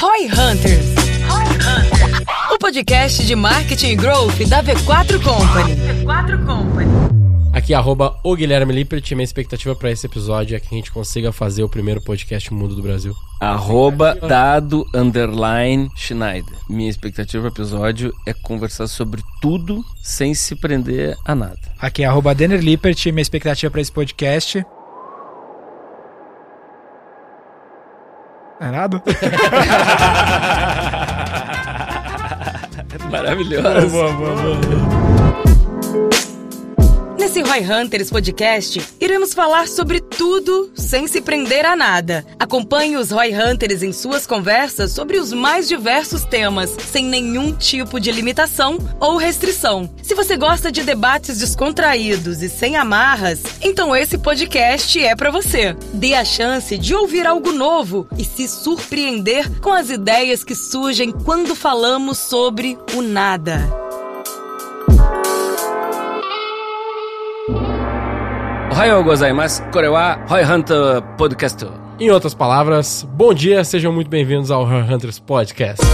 Roy Hunters. O podcast de marketing e growth da V4 Company. V4 Company. Aqui, arroba o Guilherme Lippert. Minha expectativa para esse episódio é que a gente consiga fazer o primeiro podcast mundo do Brasil. Arroba dado underline Schneider. Minha expectativa pro episódio é conversar sobre tudo sem se prender a nada. Aqui é arroba Denner Lippert, minha expectativa para esse podcast. É nada? Maravilhoso. Nesse Roy Hunters podcast, iremos falar sobre tudo sem se prender a nada. Acompanhe os Roy Hunters em suas conversas sobre os mais diversos temas, sem nenhum tipo de limitação ou restrição. Se você gosta de debates descontraídos e sem amarras, então esse podcast é para você. Dê a chance de ouvir algo novo e se surpreender com as ideias que surgem quando falamos sobre o nada. Ohayou gozaimasu. Kore wa Roy Hunter Podcast. Em outras palavras, bom dia, sejam muito bem-vindos ao Horror Hunters Podcast.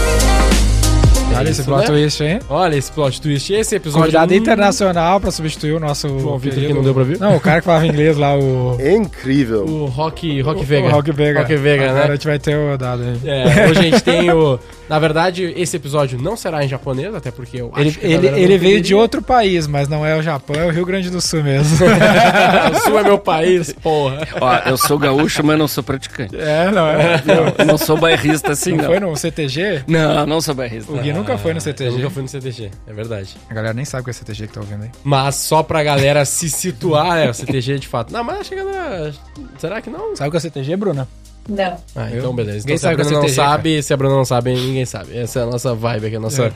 Olha esse isso, plot né? twist, hein? Olha esse plot twist. Esse episódio. Convidado hum, internacional pra substituir o nosso. João Vitor, que não deu pra vir? Não, o cara que falava inglês lá, o. É incrível. O Rock, Rock o Vega. Rock Vega. Rock Vega, Agora a né? gente vai ter o dado aí. É, hoje a gente tem o. Na verdade, esse episódio não será em japonês, até porque eu Ele, acho que a ele, não ele veio de outro país, mas não é o Japão, é o Rio Grande do Sul mesmo. o Sul é meu país, porra. Ó, eu sou gaúcho, mas não sou praticante. é, não é? Não, não sou bairrista assim, Não não. foi no CTG? Não, não sou bairrista. O Gui nunca foi no Eu CTG. nunca fui no CTG, é verdade. A galera nem sabe o que é CTG que tá ouvindo aí. Mas só pra galera se situar, é, o CTG de fato. Não, mas acho que a galera. Será que não? Sabe o que é CTG, Bruna? Não. Ah, então beleza. Então, Ninguém se a sabe o que é Bruna não sabe, se a Bruna não sabe, ninguém sabe. Essa é a nossa vibe aqui, a nossa. É.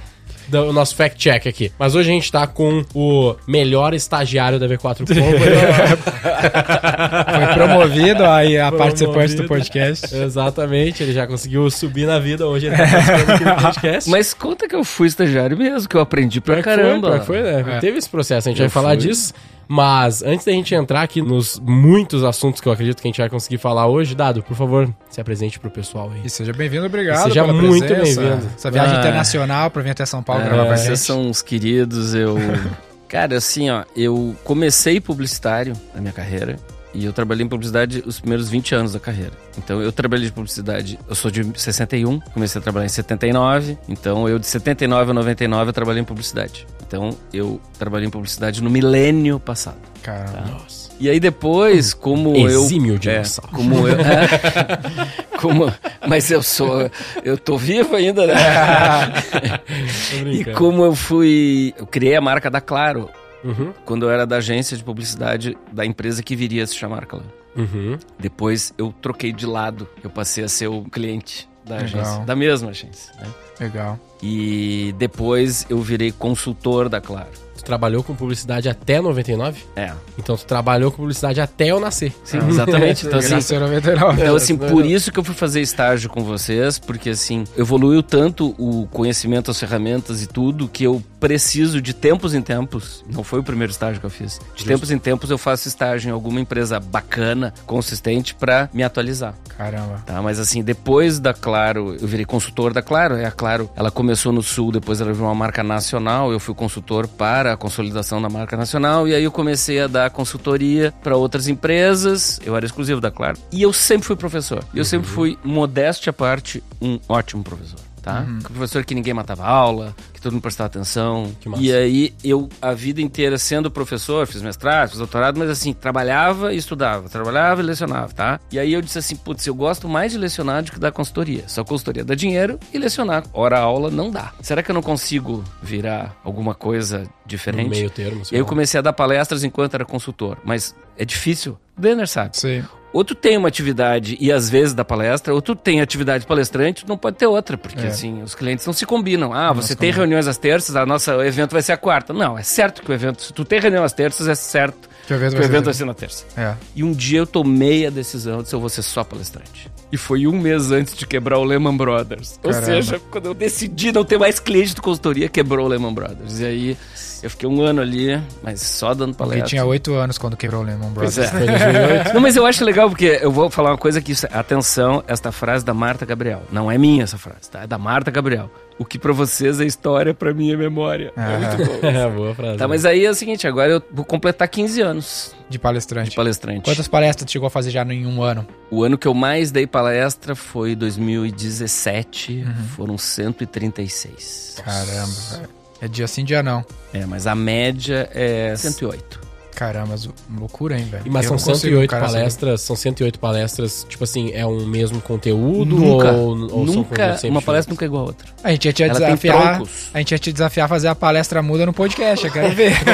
da- O nosso fact check aqui. Mas hoje a gente tá com o melhor estagiário da V4 Company. Foi promovido aí a Promovido. participante do podcast. Exatamente, ele já conseguiu subir na vida. Hoje ele tá participando aqui do podcast. Mas conta que eu fui estagiário mesmo, que eu aprendi pra que caramba. Foi, foi, né? É. Teve esse processo, a gente Eu vai falar fui. disso. Mas antes da gente entrar aqui nos muitos assuntos que eu acredito que a gente vai conseguir falar hoje, Dado, por favor, se apresente pro pessoal aí. E seja bem-vindo, obrigado. Seja pela muito bem-vindo. Essa viagem Ah. internacional pra vir até São Paulo É, gravar vocês são uns queridos, eu... Cara, assim, ó, eu comecei publicitário na minha carreira e eu trabalhei em publicidade os primeiros 20 anos da carreira. Então, eu trabalhei de publicidade, eu sou de 61, comecei a trabalhar em 79, então eu de 79 a 99 eu trabalhei em publicidade. Então, eu trabalhei em publicidade no milênio passado. Caramba. Nossa. E aí depois, como Exímio eu... dinossauro. É, como eu... como, mas eu sou... Eu tô vivo ainda, né? E como eu fui. Eu criei a marca da Claro Uhum, quando eu era da agência de publicidade da empresa que viria a se chamar Claro. uhum. Depois eu troquei de lado, eu passei a ser o cliente da Legal. agência, da mesma agência. né? Legal. E depois eu virei consultor da Claro. Tu trabalhou com publicidade até 99? É, Então tu trabalhou com publicidade até eu nascer. sim, exatamente. Então, assim, a 99. Então, assim, por isso que eu fui fazer estágio com vocês, porque, assim, evoluiu tanto o conhecimento, as ferramentas e tudo, que eu preciso de tempos em tempos, não foi o primeiro estágio que eu fiz, de tempos em tempos eu faço estágio em alguma empresa bacana, consistente, pra me atualizar, Caramba. tá? Mas, assim, depois da Claro, eu virei consultor da Claro, é a Claro, ela começou no Sul, depois ela virou uma marca nacional, eu fui consultor para a consolidação da marca nacional, e aí eu comecei a dar consultoria para outras empresas, eu era exclusivo da Claro, e eu sempre fui professor, eu sempre fui, modéstia à parte, um ótimo professor. Tá? Um professor que ninguém matava aula, que todo mundo prestava atenção. Que massa. E aí, eu, a vida inteira sendo professor, fiz mestrado, fiz doutorado, mas assim, trabalhava e estudava, trabalhava e lecionava, tá? E aí eu disse assim, putz, eu gosto mais de lecionar do que dar consultoria. Só consultoria dá dinheiro e lecionar. Hora aula não dá. Será que eu não consigo virar alguma coisa No diferente? meio termo. Eu comecei a dar palestras enquanto era consultor, mas é difícil. Denner sabe. Sim. Ou tu tem uma atividade e às vezes da palestra, ou tu tem atividade palestrante, tu não pode ter outra, porque É. assim, os clientes não se combinam. Ah, Não você tem combinam. Reuniões às terças, a nossa o evento vai ser a quarta. Não, é certo que o evento, se tu tem reunião às terças, é certo Que o evento que o vai ser- evento vai ser na terça. É. E um dia eu tomei a decisão de eu vou ser só palestrante. E foi um mês antes de quebrar o Lehman Brothers. Ou Caramba. seja, quando eu decidi não ter mais cliente de consultoria, quebrou o Lehman Brothers. E aí eu fiquei um ano ali, mas só dando Porque palestra. tinha oito anos quando quebrou o Lehman Brothers. Pois é. Foi em 2008. Não, mas eu acho legal porque eu vou falar uma coisa que, isso- atenção, esta frase da Marta Gabriel. Não é minha essa frase, tá? É da Marta Gabriel. O que pra vocês é história, pra mim é memória. É Ah. muito bom. É, boa frase. Tá, mas aí é o seguinte, agora eu vou completar 15 anos De palestrante. de palestrante. Quantas palestras tu chegou a fazer já em um ano? O ano que eu mais dei palestra foi 2017, foram 136. Caramba, velho. É dia sim, dia não. É, mas a média é 108. Caramba, loucura, hein, velho? Mas Eu são não consigo, 108 cara, palestras, são 108 palestras, tipo assim, é um mesmo conteúdo Nunca, ou, ou são nunca, sempre uma palestra nunca é igual a outra. A gente ia te Ela desafiar. A gente ia te desafiar a fazer a palestra muda no podcast, eu quero ver.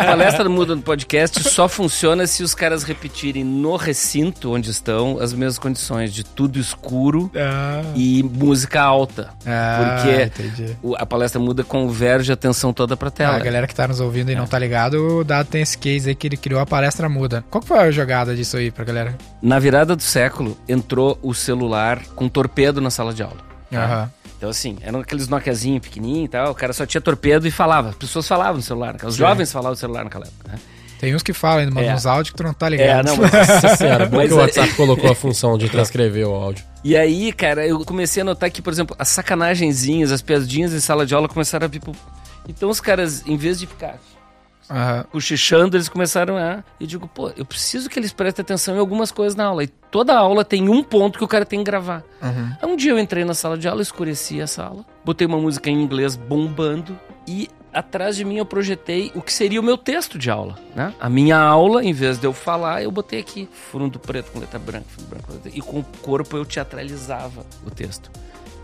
A palestra muda no podcast só funciona se os caras repetirem no recinto onde estão as mesmas condições de tudo escuro ah, e música alta. ah, Porque entendi. a palestra muda converge a atenção toda pra Ah, tela. a galera que tá nos ouvindo e É. não tá ligado, o Dado tem esse case aí que ele criou a palestra muda. Qual que foi a jogada disso aí pra galera? Na virada do século, entrou o celular com torpedo na sala de aula. Aham. Então, assim, eram aqueles Nokiazinho pequenininho e tal, o cara só tinha torpedo e falava. As pessoas falavam no celular, os Sim. jovens falavam no celular naquela época. né? Tem uns que falam ainda, mandam É. uns áudios que tu não tá É, ligado. não, mas... Nossa senhora, bom Mas que o é- WhatsApp colocou a função de transcrever o áudio. E aí, cara, eu comecei a notar que, por exemplo, as sacanagenzinhas, as piadinhas em sala de aula começaram a vir pro... Então os caras, em vez de ficar Aham. cochichando, eles começaram a... Eu digo, pô, eu preciso que eles prestem atenção em algumas coisas na aula. E toda aula tem um ponto que o cara tem que gravar. Uhum. Aí Um dia eu entrei na sala de aula, escureci a sala, botei uma música em inglês bombando e atrás de mim eu projetei o que seria o meu texto de aula, né? A minha aula, em vez de eu falar, eu botei aqui fundo preto com letra branca, fundo branco com letra... e com o corpo eu teatralizava o texto.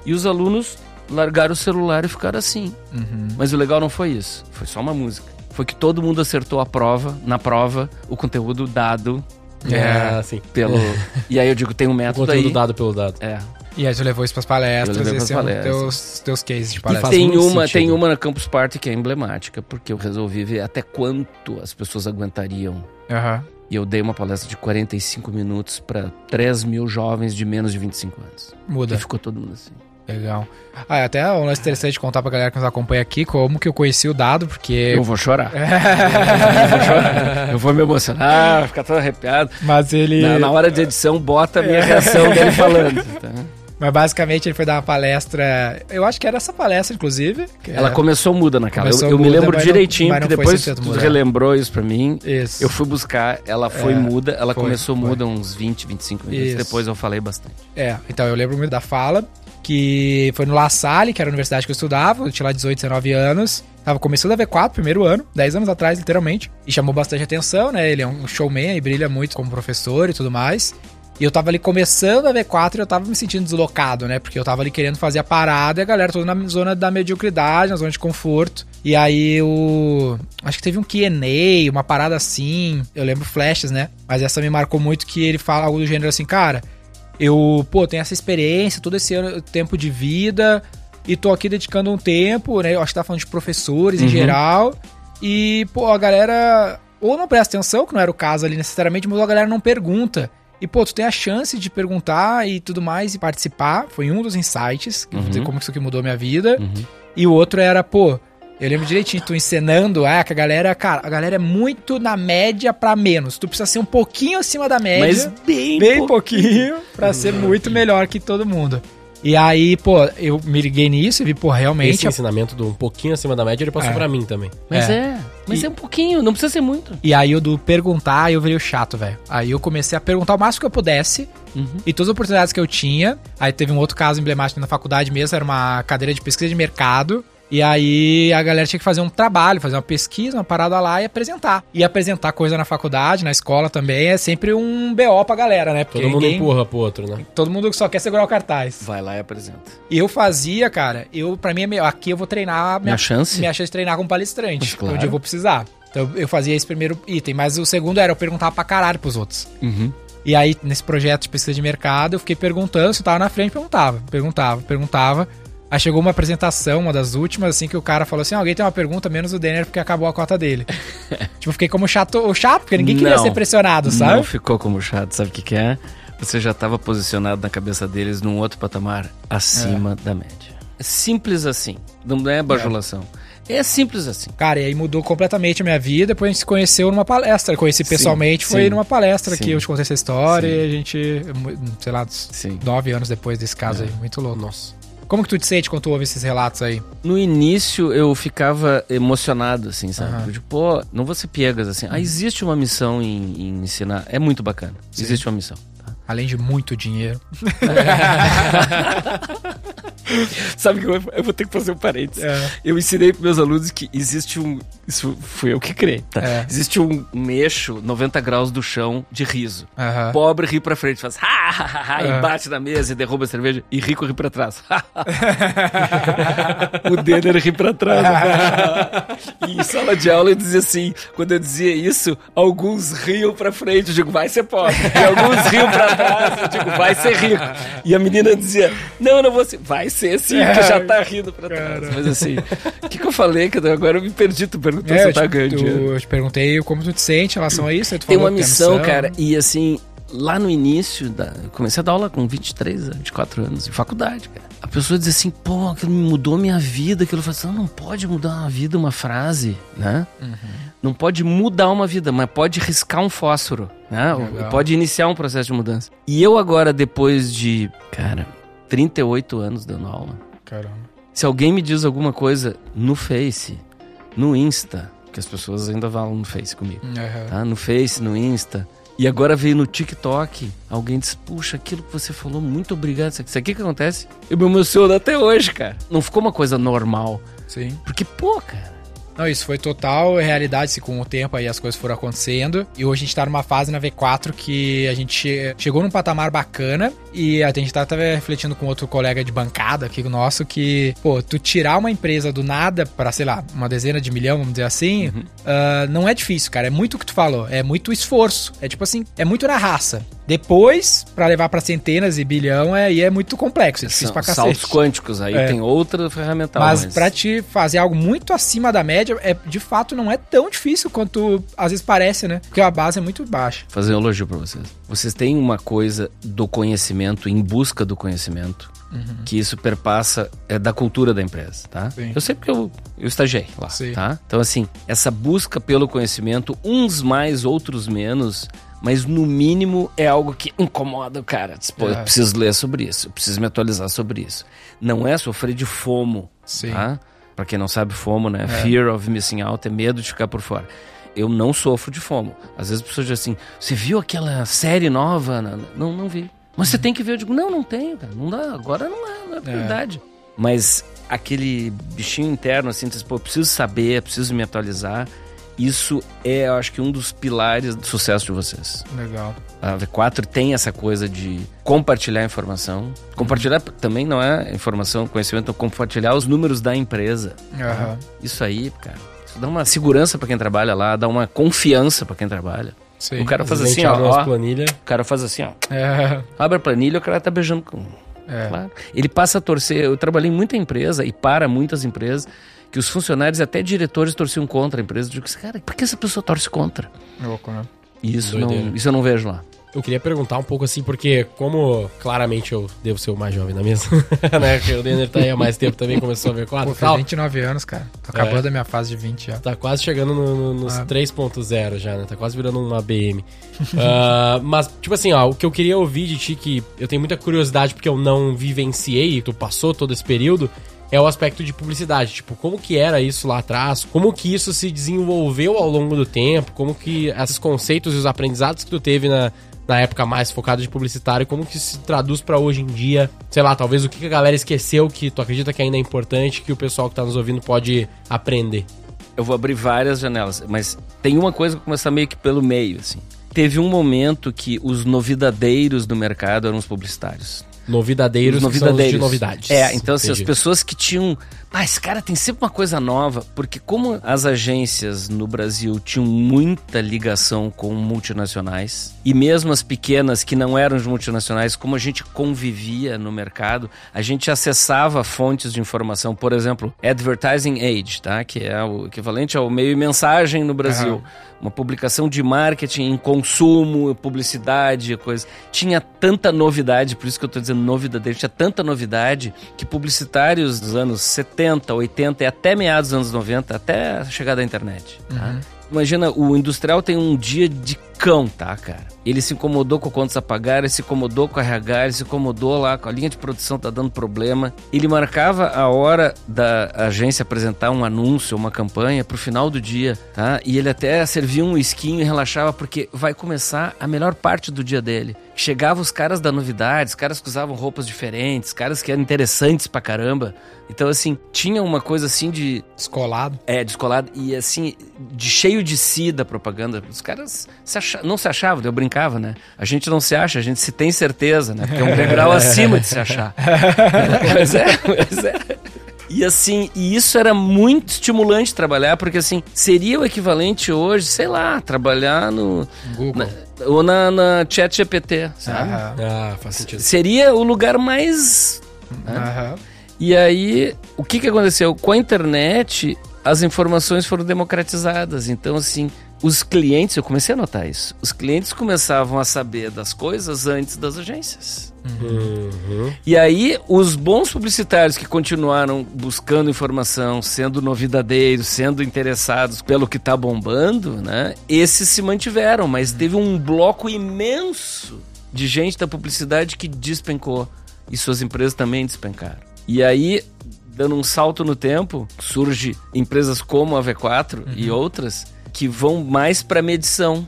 E os alunos largaram o celular e ficaram assim. Uhum. Mas o legal não foi isso, foi só uma música. Foi que todo mundo acertou a prova, na prova, o conteúdo dado É. É, assim. pelo... e aí eu digo, tem um O método conteúdo aí. dado pelo dado. É, E aí tu levou isso pras palestras, Eu levei esse pras é um palestras. teus, teus cases de E palestra. faz tem uma, sentido. tem uma na Campus Party que é emblemática, porque eu resolvi ver até quanto as pessoas aguentariam. Aham. E eu dei uma palestra de 45 minutos para 3 mil jovens de menos de 25 anos. Muda. E ficou todo mundo assim. Legal. Ah, é até um lance interessante contar pra galera que nos acompanha aqui como que eu conheci o Dado, porque. Eu vou chorar. eu vou chorar. Eu vou me emocionar, ficar todo arrepiado. Mas ele. Na, na hora de edição, bota a minha reação dele falando. tá? Mas basicamente ele foi dar uma palestra. Eu acho que era essa palestra, inclusive. Ela é- começou muda naquela. Eu, Começou eu me muda, lembro mas não- direitinho, não porque depois 100% tu muda. relembrou isso pra mim. Isso. Eu fui buscar, ela foi É, muda, ela foi, começou foi. muda uns 20, 25 minutos. Isso. Depois eu falei bastante. É, então eu lembro muito da fala, que foi no La Salle, que era a universidade que eu estudava, eu tinha lá 18, 19 anos. Tava começando a V4, primeiro ano, 10 anos atrás, literalmente. E chamou bastante atenção, né? Ele é um showman e brilha muito como professor e tudo mais. E eu tava ali começando a V4 e eu tava me sentindo deslocado, né? Porque eu tava ali querendo fazer a parada e a galera toda na zona da mediocridade, na zona de conforto. E aí o. Acho que teve um QA, uma parada assim. Eu lembro flashes, né? Mas essa me marcou muito que ele fala algo do gênero assim, cara. Eu, pô, tenho essa experiência, todo esse ano, tempo de vida, e tô aqui dedicando um tempo, né? Eu acho que tá falando de professores em Uhum. geral. E, pô, a galera ou não presta atenção, que não era o caso ali necessariamente, mas a galera não pergunta. E, pô, tu tem a chance de perguntar e tudo mais e participar. Foi um dos insights, que eu vou dizer Uhum. como que isso aqui mudou minha vida. Uhum. E o outro era, pô, eu lembro direitinho, tu encenando, ah, que a galera, cara, a galera é muito na média pra menos. Tu precisa ser um pouquinho acima da média Mas bem, bem pouco. pouquinho pra ser muito melhor que todo mundo. E aí, pô, eu me liguei nisso e vi, pô, realmente. Esse ensinamento do um pouquinho acima da média, ele passou É. pra mim também. Mas É. é. Mas E- é um pouquinho, não precisa ser muito. E aí, o do perguntar, eu virei o chato, velho. Aí eu comecei a perguntar o máximo que eu pudesse. Uhum. E todas as oportunidades que eu tinha. Aí teve um outro caso emblemático na faculdade mesmo, era uma cadeira de pesquisa de mercado. E aí a galera tinha que fazer um trabalho, fazer uma pesquisa, uma parada lá e apresentar. E apresentar coisa na faculdade, na escola também, é sempre um BO pra galera, né? Porque Todo mundo ninguém- empurra pro outro, né? Todo mundo só quer segurar o cartaz. Vai lá e apresenta. E eu fazia, cara, eu para mim é meio- aqui eu vou treinar Minha chance? minha chance de treinar como palestrante, Mas claro. onde eu vou precisar. Então eu fazia esse primeiro item, mas o segundo era eu perguntar pra caralho pros outros. Uhum. E aí nesse projeto de pesquisa de mercado, eu fiquei perguntando, se eu tava na frente, perguntava, perguntava, perguntava. Aí chegou uma apresentação, uma das últimas, assim, que o cara falou assim: "Ah, alguém tem uma pergunta, menos o Denner, porque acabou a cota dele. tipo, fiquei como chato, o chato, porque ninguém queria Não. ser pressionado, sabe? Não ficou como chato, sabe o que, que é? Você já estava posicionado na cabeça deles num outro patamar acima da média. É simples assim. Não é bajulação. É, simples assim. Cara, e aí mudou completamente a minha vida. Depois a gente se conheceu numa palestra. Conheci pessoalmente, foi sim. numa palestra Sim. que eu te contei essa história Sim. e a gente, sei lá, Sim. nove anos depois desse caso aí. Muito louco. Nossa. Como que tu te sente quando tu ouve esses relatos aí? No início eu ficava emocionado, assim, sabe? Aham. Tipo, pô, não vou ser piegas, assim. Ah, existe uma missão em, em ensinar. É muito bacana. Existe uma missão. Além de muito dinheiro. Sabe que eu, eu vou ter que fazer um parênteses. É. Eu ensinei para meus alunos que existe um. Isso fui eu que criei, tá? É. Existe um eixo 90 graus do chão de riso. Aham. Pobre ri pra frente, faz ha, ha, ha, ha, e bate na mesa e derruba a cerveja. E rico ri pra trás. o Denner ri pra trás. e em sala de aula eu dizia assim: quando eu dizia isso, alguns riam pra frente. Eu digo, vai ser pobre. E alguns riam pra Eu digo, vai ser rico. E a menina dizia, não, eu não vou ser. Vai ser sim, porque já tá rindo pra trás. Cara. Mas assim, o que, que eu falei? Que agora eu me perdi. Tu perguntou É, se eu tá te, ganhando eu te perguntei como tu te sente em relação a isso. tu Tem uma que missão, cara, e assim, lá no início, da, eu comecei a dar aula com 23, 24 anos, em faculdade, cara. A pessoa diz assim, pô, aquilo mudou minha vida, aquilo falo assim, não, não pode mudar uma vida uma frase, né? Não pode mudar uma vida, mas pode riscar um fósforo, né? Legal. Pode iniciar um processo de mudança. E eu agora, depois de, cara, 38 anos dando aula, Caramba. se alguém me diz alguma coisa no Face, no Insta, que as pessoas ainda falam no Face comigo, Aham. tá? No Face, no Insta. E agora veio no TikTok. Alguém disse, puxa, aquilo que você falou, muito obrigado. Isso aqui que acontece? Eu me emociono até hoje, cara. Não ficou uma coisa normal. Sim. Porque, pô, cara. Não, isso foi total realidade, se com o tempo aí as coisas foram acontecendo. E hoje a gente tá numa fase na V4 que a gente che- chegou num patamar bacana e a gente tá até refletindo com outro colega de bancada aqui nosso que, pô, tu tirar uma empresa do nada pra, sei lá, uma dezena de milhão, vamos dizer assim, ah, não é difícil, cara. É muito o que tu falou. É muito esforço. É tipo assim, é muito na raça. Depois, pra levar pra centenas e bilhão, é, aí é muito complexo, é difícil São pra cacete. saltos quânticos. Aí É. tem outra ferramental. Mas pra te fazer algo muito acima da média, é, de fato não é tão difícil quanto às vezes parece, né? Porque a base é muito baixa. fazer um elogio pra vocês. Vocês têm uma coisa do conhecimento, em busca do conhecimento, que isso perpassa é da cultura da empresa, tá? Sim. Eu sei porque eu, eu estagiei lá, Sim. tá? Então, assim, essa busca pelo conhecimento, uns mais, outros menos, mas no mínimo é algo que incomoda o cara. Pô, É. eu preciso ler sobre isso, eu preciso me atualizar sobre isso. Não é sofrer de FOMO, Sim. tá? Pra quem não sabe, FOMO, né? Fear of missing out, é medo de ficar por fora. Eu não sofro de FOMO. Às vezes as pessoas dizem assim, você viu aquela série nova? Não, não vi. Mas você tem que ver. Eu digo, não, não tenho, cara. Não dá. Agora não é, não é prioridade. Mas aquele bichinho interno, assim, diz, pô, eu preciso saber, preciso me atualizar. Isso é, eu acho que um dos pilares do sucesso de vocês. Legal. A V4 tem essa coisa de compartilhar informação. Compartilhar também não é informação, conhecimento, é compartilhar os números da empresa. Aham. Isso aí, cara, isso dá uma segurança pra quem trabalha lá, dá uma confiança pra quem trabalha. Sim. O cara faz assim, ó, ó. planilha. O cara faz assim, ó. É, Abre a planilha, o cara tá beijando com. é. Claro. Ele passa a torcer. Eu trabalhei em muita empresa e para muitas empresas que os funcionários, até diretores, torciam contra a empresa. Eu digo, assim, cara, por que essa pessoa torce contra? Louco, né? Isso, Doideira. não, isso eu não vejo lá. Eu queria perguntar um pouco assim, porque como claramente eu devo ser o mais jovem da mesa, né? Que o Denner tá aí há mais tempo também, começou a ver Pô, quatro e fez tal. 29 anos, cara. Tô acabando a minha fase de 20 já. Tá quase chegando no- no- nos Ah. 3.0 já, né? Tá quase virando uma BM. Ah, mas, tipo assim, ó, o que eu queria ouvir de ti, que eu tenho muita curiosidade porque eu não vivenciei, tu passou todo esse período, é o aspecto de publicidade. Tipo, como que era isso lá atrás? Como que isso se desenvolveu ao longo do tempo? Como que esses conceitos e os aprendizados que tu teve na, na época mais focada de publicitário, como que se traduz pra hoje em dia? Sei lá, talvez o que que a galera esqueceu que tu acredita que ainda é importante, que o pessoal que tá nos ouvindo pode aprender. Eu vou abrir várias janelas, mas tem uma coisa que começa meio que pelo meio, assim. Teve um momento que os novidadeiros do mercado eram os publicitários. Novidadeiros, novidadeiros. de novidades. É, então assim, as pessoas que tinham. Ah, esse cara tem sempre uma coisa nova, porque como as agências no Brasil tinham muita ligação com multinacionais, e mesmo as pequenas que não eram de multinacionais, como a gente convivia no mercado, a gente acessava fontes de informação, por exemplo, Advertising Age, tá? Que é o equivalente ao meio mensagem no Brasil. Uma publicação de marketing em consumo, publicidade, coisa. Tinha tanta novidade, por isso que eu tô dizendo novidade, tinha tanta novidade que publicitários dos anos 70, 80 e até meados dos anos 90, até a chegada da internet. tá? Imagina, o industrial tem um dia de cão, tá, cara? Ele se incomodou com contas a pagar, ele se incomodou com a RH, ele se incomodou lá com a linha de produção tá dando problema. Ele marcava a hora da agência apresentar um anúncio, uma campanha pro final do dia, tá? E ele até servia um esquinho e relaxava porque vai começar a melhor parte do dia dele. Chegava os caras da novidade, os caras que usavam roupas diferentes, caras que eram interessantes pra caramba. Então, assim, tinha uma coisa assim de Descolado. é, descolado e assim, de cheio de si da propaganda. Os caras se acha- não se achavam, eu brincava, né? A gente não se acha, a gente se tem certeza, né? Porque é um degrau acima de se achar. mas é, mas é. E assim, e isso era muito estimulante trabalhar, porque assim, seria o equivalente hoje, sei lá, trabalhar no. Google. na- ou na, na chat GPT, sabe? Aham. Ah, faz sentido. Seria o lugar mais Aham. e aí, o que, que aconteceu? Com a internet, as informações foram democratizadas. Então, assim, os clientes, eu comecei a notar isso. Os clientes começavam a saber das coisas antes das agências. Uhum. E aí, os bons publicitários que continuaram buscando informação, sendo novidadeiros, sendo interessados pelo que tá bombando, né? Esses se mantiveram, mas teve um bloco imenso de gente da publicidade que despencou. E suas empresas também despencaram. E aí, dando um salto no tempo, surge empresas como a V4 e outras que vão mais para medição.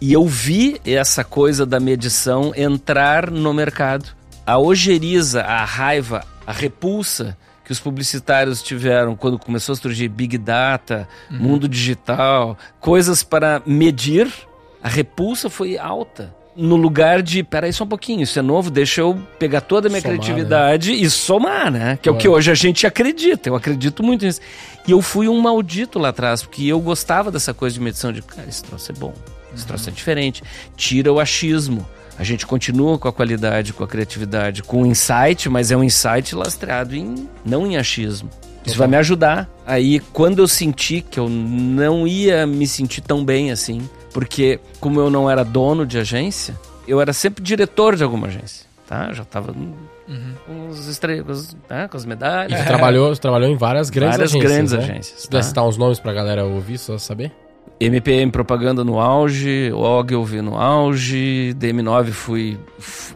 E eu vi essa coisa da medição entrar no mercado. A ojeriza, a raiva, a repulsa que os publicitários tiveram quando começou a surgir Big Data, mundo digital, coisas para medir, a repulsa foi alta. No lugar de, peraí só um pouquinho, isso é novo, deixa eu pegar toda a minha Somar, criatividade e somar, né? Que é o que hoje a gente acredita, eu acredito muito nisso. E eu fui um maldito lá atrás, porque eu gostava dessa coisa de medição de, cara, esse troço é bom, esse troço é diferente. Tira o achismo. A gente continua com a qualidade, com a criatividade, com o insight, mas é um insight lastreado em não em achismo. Isso vai me ajudar. Aí, quando eu senti que eu não ia me sentir tão bem assim, porque como eu não era dono de agência, eu era sempre diretor de alguma agência, tá? Já tava com os estrelas, né? com as E medalhas. tu trabalhou, tu trabalhou em várias grandes Várias agências. grandes né? agências, Se tá? citar uns nomes pra galera ouvir, só saber. MPM Propaganda no auge, Ogilvy no auge, DM9 fui...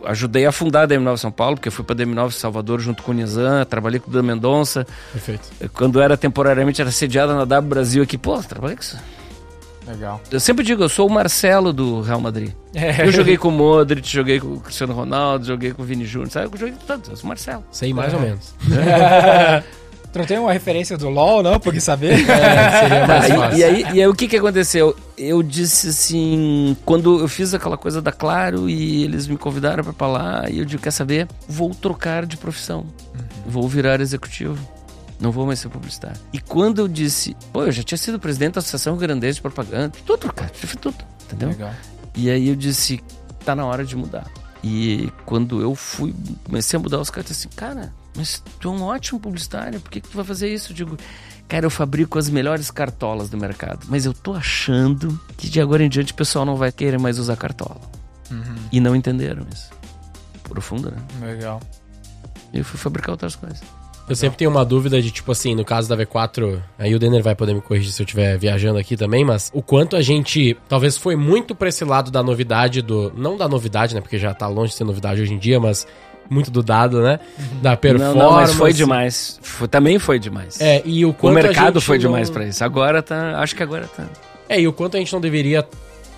ajudei a fundar a DM9 São Paulo, porque eu fui pra DM9 Salvador junto com o Nizam, trabalhei com o Dan Mendonça. Perfeito. Quando era temporariamente, era sediada na W Brasil aqui. Pô, trabalhei com isso. Legal. Eu sempre digo, eu sou o Marcelo do Real Madrid. É. Eu joguei com o Modric, joguei com o Cristiano Ronaldo, joguei com o Vini Júnior, sabe? Eu joguei com todos, eu sou o Marcelo. Sei mais É. ou menos. Tu não tem uma referência do LoL, não? Por que saber? É, seria mais Tá, fácil. e, e aí, e aí o que que aconteceu? Eu disse assim, quando eu fiz aquela coisa da Claro e eles me convidaram pra falar, e eu digo, quer saber? Vou trocar de profissão. Vou virar executivo. Não vou mais ser publicitário. E quando eu disse, pô, eu já tinha sido presidente da Associação Grandeza de Propaganda, tudo, cara, fiz tudo, entendeu? Legal. E aí eu disse, tá na hora de mudar. E quando eu fui, comecei a mudar, os caras assim, cara, mas tu é um ótimo publicitário, por que, que tu vai fazer isso? Eu digo, cara, eu fabrico as melhores cartolas do mercado, mas eu tô achando que de agora em diante o pessoal não vai querer mais usar cartola. E não entenderam isso. Profundo, né? Legal. E eu fui fabricar outras coisas. Eu sempre tenho uma dúvida de, tipo assim, no caso da V4, aí o Denner vai poder me corrigir se eu estiver viajando aqui também, mas o quanto a gente talvez foi muito pra esse lado da novidade, do. Não da novidade, né? Porque já tá longe de ser novidade hoje em dia, mas muito do dado, né? Da performance. Não, não, mas foi demais. Foi- também foi demais. É, e o o quanto a mercado foi não- demais pra isso. Agora tá. Acho que agora tá. É, e o quanto a gente não deveria,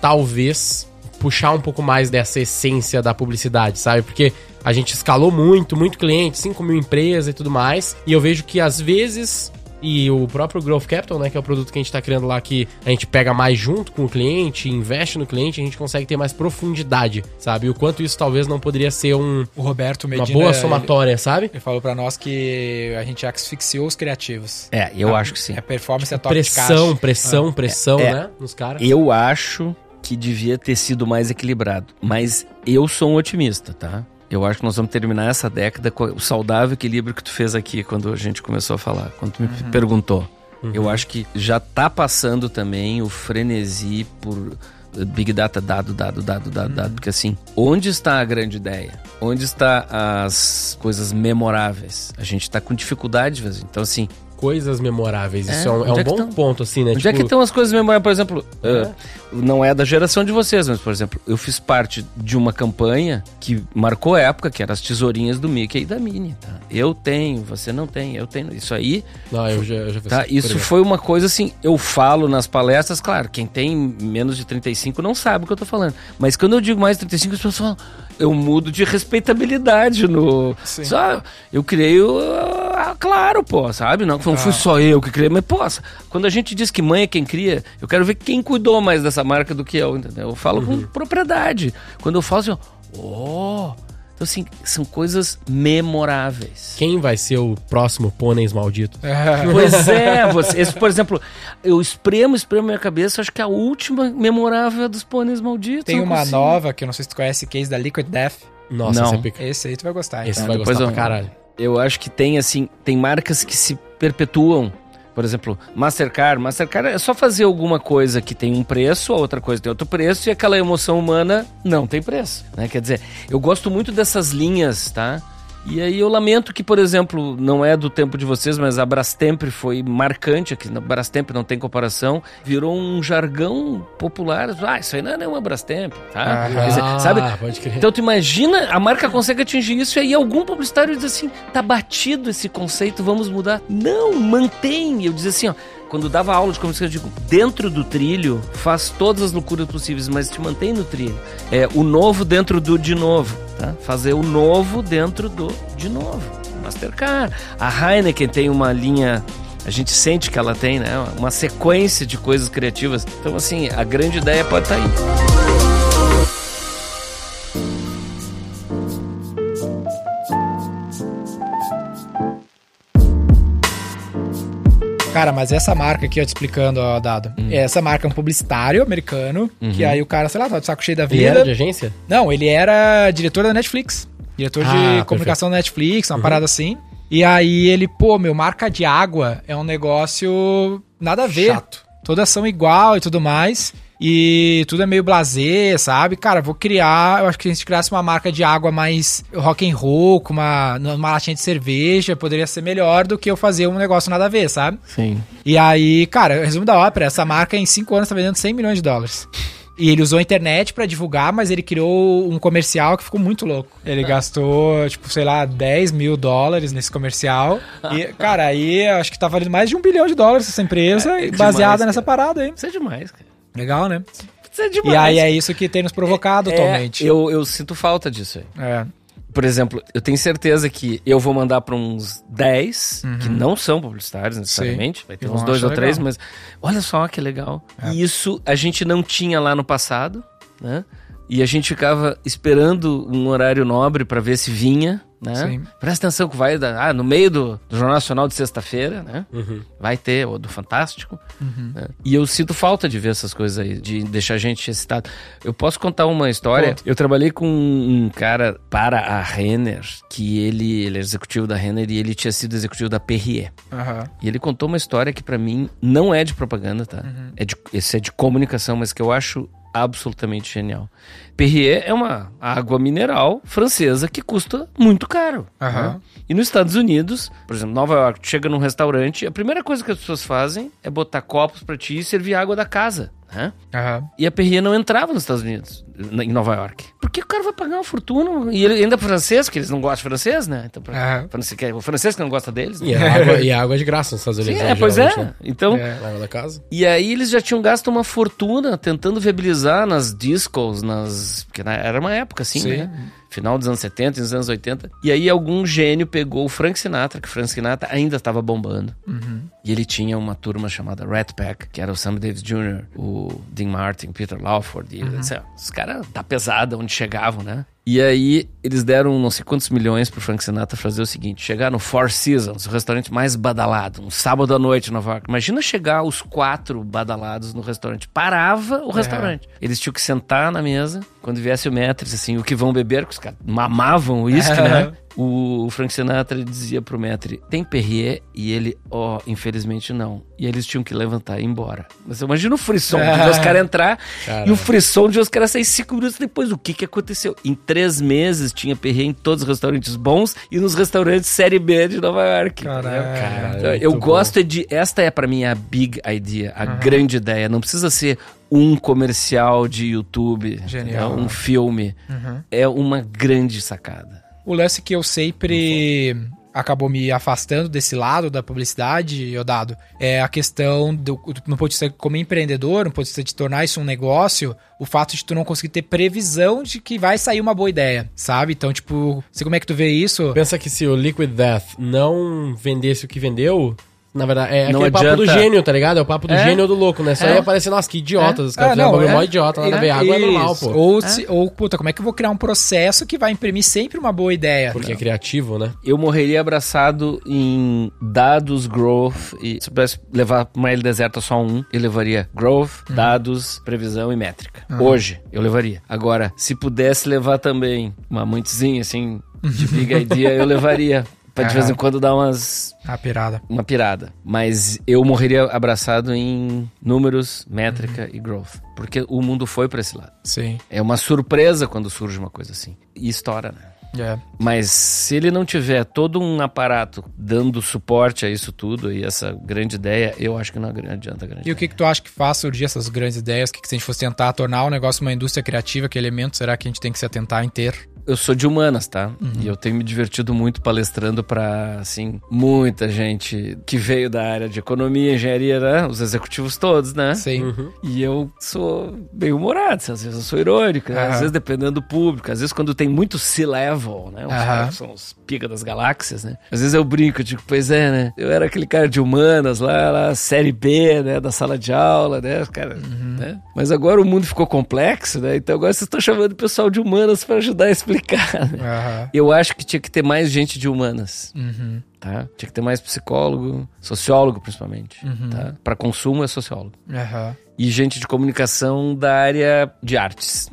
talvez, puxar um pouco mais dessa essência da publicidade, sabe? Porque a gente escalou muito, muito cliente, 5 mil empresas e tudo mais. E eu vejo que às vezes e o próprio Growth Capital, né, que é o produto que a gente está criando lá, que a gente pega mais junto com o cliente, investe no cliente, a gente consegue ter mais profundidade, sabe? E o quanto isso talvez não poderia ser um, O Roberto uma Medina... boa somatória, sabe? Ele, ele falou pra nós que a gente asfixiou os criativos. É, eu A- acho que sim. A performance é top de Pressão, caixa. pressão, pressão, É. né? Nos caras. Eu acho que devia ter sido mais equilibrado. Mas eu sou um otimista, tá? Eu acho que nós vamos terminar essa década com o saudável equilíbrio que tu fez aqui quando a gente começou a falar, quando tu me perguntou. Eu acho que já tá passando também o frenesi por eh, Big Data, dado, dado, dado, dado, dado. Porque assim, onde está a grande ideia? Onde está as coisas memoráveis? A gente tá com dificuldade, às vezes. Então, assim, Coisas memoráveis. Isso É, é, um, é um é bom ponto, assim, né? Onde é que estão as coisas memoráveis? Por exemplo, uh, não é da geração de vocês, mas, por exemplo, eu fiz parte de uma campanha que marcou a época, que eram as tesourinhas do Mickey e da Minnie, tá? Eu tenho, você não tem, eu tenho. Isso aí, Não, eu já, eu já fiz tá? Isso foi uma coisa assim, eu falo nas palestras, claro, quem tem menos de 35 não sabe o que eu tô falando. Mas quando eu digo mais de 35, as pessoas falam, eu mudo de respeitabilidade no... Sim. Só, eu criei o... ah, Claro, pô, sabe? Não, não fui só eu que criei, mas, pô, quando a gente diz que mãe é quem cria, eu quero ver quem cuidou mais dessa marca do que eu, entendeu? Eu falo com propriedade. Quando eu falo assim, ó, oh... Então, assim, são coisas memoráveis. Quem vai ser o próximo pôneis maldito? Pois é, você, esse, por exemplo, eu espremo, espremo minha cabeça, acho que a última memorável é dos pôneis malditos. Tem uma consigo. nova, que eu não sei se tu conhece, case da Liquid Death. Nossa, Não. esse é. Esse aí tu vai gostar. Esse então. vai depois gostar eu- pra caralho. Eu acho que tem, assim, tem marcas que se perpetuam. Por exemplo, Mastercard. Mastercard é só fazer alguma coisa que tem um preço, a outra coisa tem outro preço, e aquela emoção humana não tem preço. Né? Quer dizer, eu gosto muito dessas linhas, tá? E aí eu lamento que, por exemplo, não é do tempo de vocês, mas a Brastemp foi marcante aqui. Na Brastemp não tem comparação. Virou um jargão popular. Ah, isso aí não é nenhuma Brastemp, tá? Quer dizer, sabe? Ah, pode crer. Então tu imagina, a marca consegue atingir isso e aí algum publicitário diz assim, tá batido esse conceito, vamos mudar. Não, mantém. Eu diz assim, ó, quando dava aula de comunicação, eu digo, dentro do trilho, faz todas as loucuras possíveis, mas te mantém no trilho. É o novo dentro do de novo, tá? Fazer o novo dentro do de novo. Mastercard. A Heineken tem uma linha a gente sente que ela tem, né? Uma sequência de coisas criativas. Então, assim, a grande ideia pode estar aí. Cara, mas essa marca aqui, ó, te explicando, ó, Dado. Hum. Essa marca é um publicitário americano, que aí o cara, sei lá, tá de saco cheio da Ele era vida. de agência? Não, ele era diretor da Netflix. Diretor Ah, de perfeito. comunicação da Netflix, Uhum. uma parada assim. E aí ele, pô, meu, marca de água é um negócio nada a ver. Chato. Todas são igual e tudo mais. E tudo é meio blasé, sabe? Cara, vou criar. Eu acho que se a gente criasse uma marca de água mais rock and roll, com uma, uma latinha de cerveja, poderia ser melhor do que eu fazer um negócio nada a ver, sabe? Sim. E aí, cara, resumo da ópera, essa marca em 5 anos tá vendendo 100 milhões de dólares. E ele usou a internet pra divulgar, mas ele criou um comercial que ficou muito louco. Ele gastou, tipo, sei lá, 10 mil dólares nesse comercial. E, cara, aí eu acho que tá valendo mais de um bilhão de dólares essa empresa, É, é baseada demais, nessa cara. parada aí. Isso é demais, cara. Legal, né? Isso é demais. E aí é isso que tem nos provocado É, atualmente. eu, eu sinto falta disso aí. É. Por exemplo, eu tenho certeza que eu vou mandar para uns 10 que não são publicitários necessariamente. Vai ter uns dois ou achar três, legal. mas olha só que legal. E isso a gente não tinha lá no passado, né? E a gente ficava esperando um horário nobre para ver se vinha, né? Sim. Presta atenção que vai ah, no meio do, do Jornal Nacional de sexta-feira, né? Uhum. Vai ter, ou do Fantástico. Uhum. né? E eu sinto falta de ver essas coisas aí, de deixar a gente excitado. Eu posso contar uma história? Conta. Eu trabalhei com um cara para a Renner, que ele, ele é executivo da Renner e ele tinha sido executivo da Perrier. Aham. E ele contou uma história que pra mim não é de propaganda, tá? É de, esse é de comunicação, mas que eu acho absolutamente genial. Perrier é uma água mineral francesa que custa muito caro. Aham. né? E nos Estados Unidos, por exemplo, Nova York, tu chega num restaurante, a primeira coisa que as pessoas fazem é botar copos pra ti e servir água da casa, né? Aham. E a Perrier não entrava nos Estados Unidos, em Nova York. Por que o cara vai pagar uma fortuna? E ele ainda é francês, porque eles não gostam de francês, né? Então, pra, Aham. francês, que é- o francês que não gosta deles. né? E a água, e a água é de graça nos Estados Unidos. Sim, né, é, pois é. né? Então, É. Da casa. e aí eles já tinham gasto uma fortuna tentando viabilizar nas discos, nas. Porque na- era uma época assim, Sim. né? final dos anos 70 e nos anos 80. E aí algum gênio pegou o Frank Sinatra, que o Frank Sinatra ainda estava bombando. E ele tinha uma turma chamada Rat Pack, que era o Sam Davis Jr., o Dean Martin, Peter Lawford. E, assim, ó, os caras tá pesado onde chegavam, né? E aí, eles deram não sei quantos milhões pro Frank Sinatra fazer o seguinte: chegar no Four Seasons, o restaurante mais badalado, um sábado à noite em Nova York. Imagina chegar os quatro badalados no restaurante. Parava o restaurante. Eles tinham que sentar na mesa, quando viesse o Metris, assim, o que vão beber, porque os caras mamavam o uísque, né? O Frank Sinatra dizia pro Metri, tem Perrier? E ele, ó, infelizmente não. E eles tinham que levantar e ir embora. Mas você imagina o frisson de os caras entrar e o frisson de os caras sair cinco minutos depois. O que que aconteceu? Em três meses tinha Perrier em todos os restaurantes bons e nos restaurantes Série B de Nova York. Caralho. Então, eu gosto é de. Esta é para mim a big idea, a grande ideia. Não precisa ser um comercial de YouTube, Genial. é um filme. É uma grande sacada. O lance que eu sempre acabou me afastando desse lado da publicidade, Odado, é a questão do, não pode ser como empreendedor, não pode ser de tornar isso um negócio, o fato de tu não conseguir ter previsão de que vai sair uma boa ideia, sabe? Então, tipo, sei como é que tu vê isso? Pensa que se o Liquid Death não vendesse o que vendeu, na verdade, é Não aquele papo do adianta. gênio, tá ligado? É o papo do É. gênio ou do louco, né? Só É. ia aparecer, nossa, que idiotas. Os caras Ah, um não, é. mó idiota, nada a ver. Água é normal, pô. Ou, se, ou, puta, como é que eu vou criar um processo que vai imprimir sempre uma boa ideia? Porque é criativo, né? Eu morreria abraçado em dados, growth e se eu pudesse levar pra uma ilha deserta só um, eu levaria growth, dados, previsão e métrica. Hoje, eu levaria. Agora, se pudesse levar também uma montezinha assim de big idea, eu levaria. Pra de vez em quando dar umas A pirada. uma pirada. Mas eu morreria abraçado em números, métrica e growth. Porque o mundo foi pra esse lado. Sim. É uma surpresa quando surge uma coisa assim. E estoura, né? É. Mas se ele não tiver todo um aparato dando suporte a isso tudo e essa grande ideia, eu acho que não adianta grande E o que, que tu acha que faz surgir essas grandes ideias? O que, que se a gente fosse tentar tornar o negócio uma indústria criativa, que elemento será que a gente tem que se atentar em ter? Eu sou de humanas, tá? E eu tenho me divertido muito palestrando pra, assim, muita gente que veio da área de economia, engenharia, né? Os executivos todos, né? Sim. E eu sou bem humorado, às vezes eu sou irônico, né? às vezes dependendo do público, às vezes quando tem muito C-level, né? Os são os pica das galáxias, né? Às vezes eu brinco, eu digo, pois é, né? Eu era aquele cara de humanas lá, lá série B, né? Da sala de aula, né? Os caras, né? Mas agora o mundo ficou complexo, né? Então agora vocês estão chamando o pessoal de humanas pra ajudar a explicar, né? Aham. Eu acho que tinha que ter mais gente de humanas Uhum. tá? Tinha que ter mais psicólogo, sociólogo principalmente, tá? Para consumo é sociólogo. E gente de comunicação da área de artes.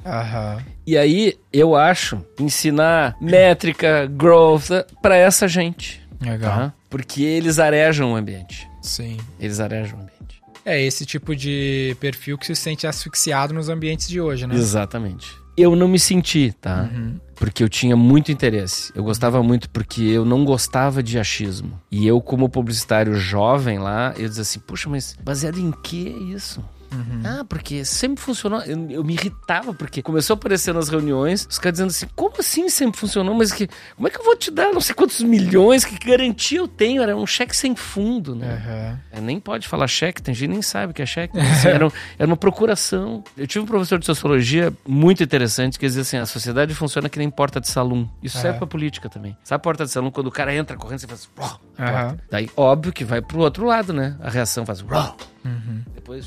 E aí, eu acho ensinar métrica, growth para essa gente, Legal. tá? Porque eles arejam o ambiente. Sim. Eles arejam o ambiente. É esse tipo de perfil que se sente asfixiado nos ambientes de hoje, né? Exatamente. Eu não me senti, tá? Porque eu tinha muito interesse. Eu gostava muito porque eu não gostava de achismo. E eu, como publicitário jovem lá, eu dizia assim, puxa, mas baseado em que isso? Ah, porque sempre funcionou. Eu, eu me irritava, porque começou a aparecer nas reuniões, os caras dizendo assim, como assim sempre funcionou? Mas que, como é que eu vou te dar não sei quantos milhões? Que garantia eu tenho? Era um cheque sem fundo, né? Aham. É, nem pode falar cheque, tem gente que nem sabe o que é cheque. assim, era, era uma procuração. Eu tive um professor de sociologia muito interessante que dizia assim: a sociedade funciona que nem porta de salão. Isso serve Aham. pra política também. Sabe porta de salão? Quando o cara entra correndo, você faz. A porta. Daí, óbvio que vai pro outro lado, né? A reação faz. "Uau". Depois.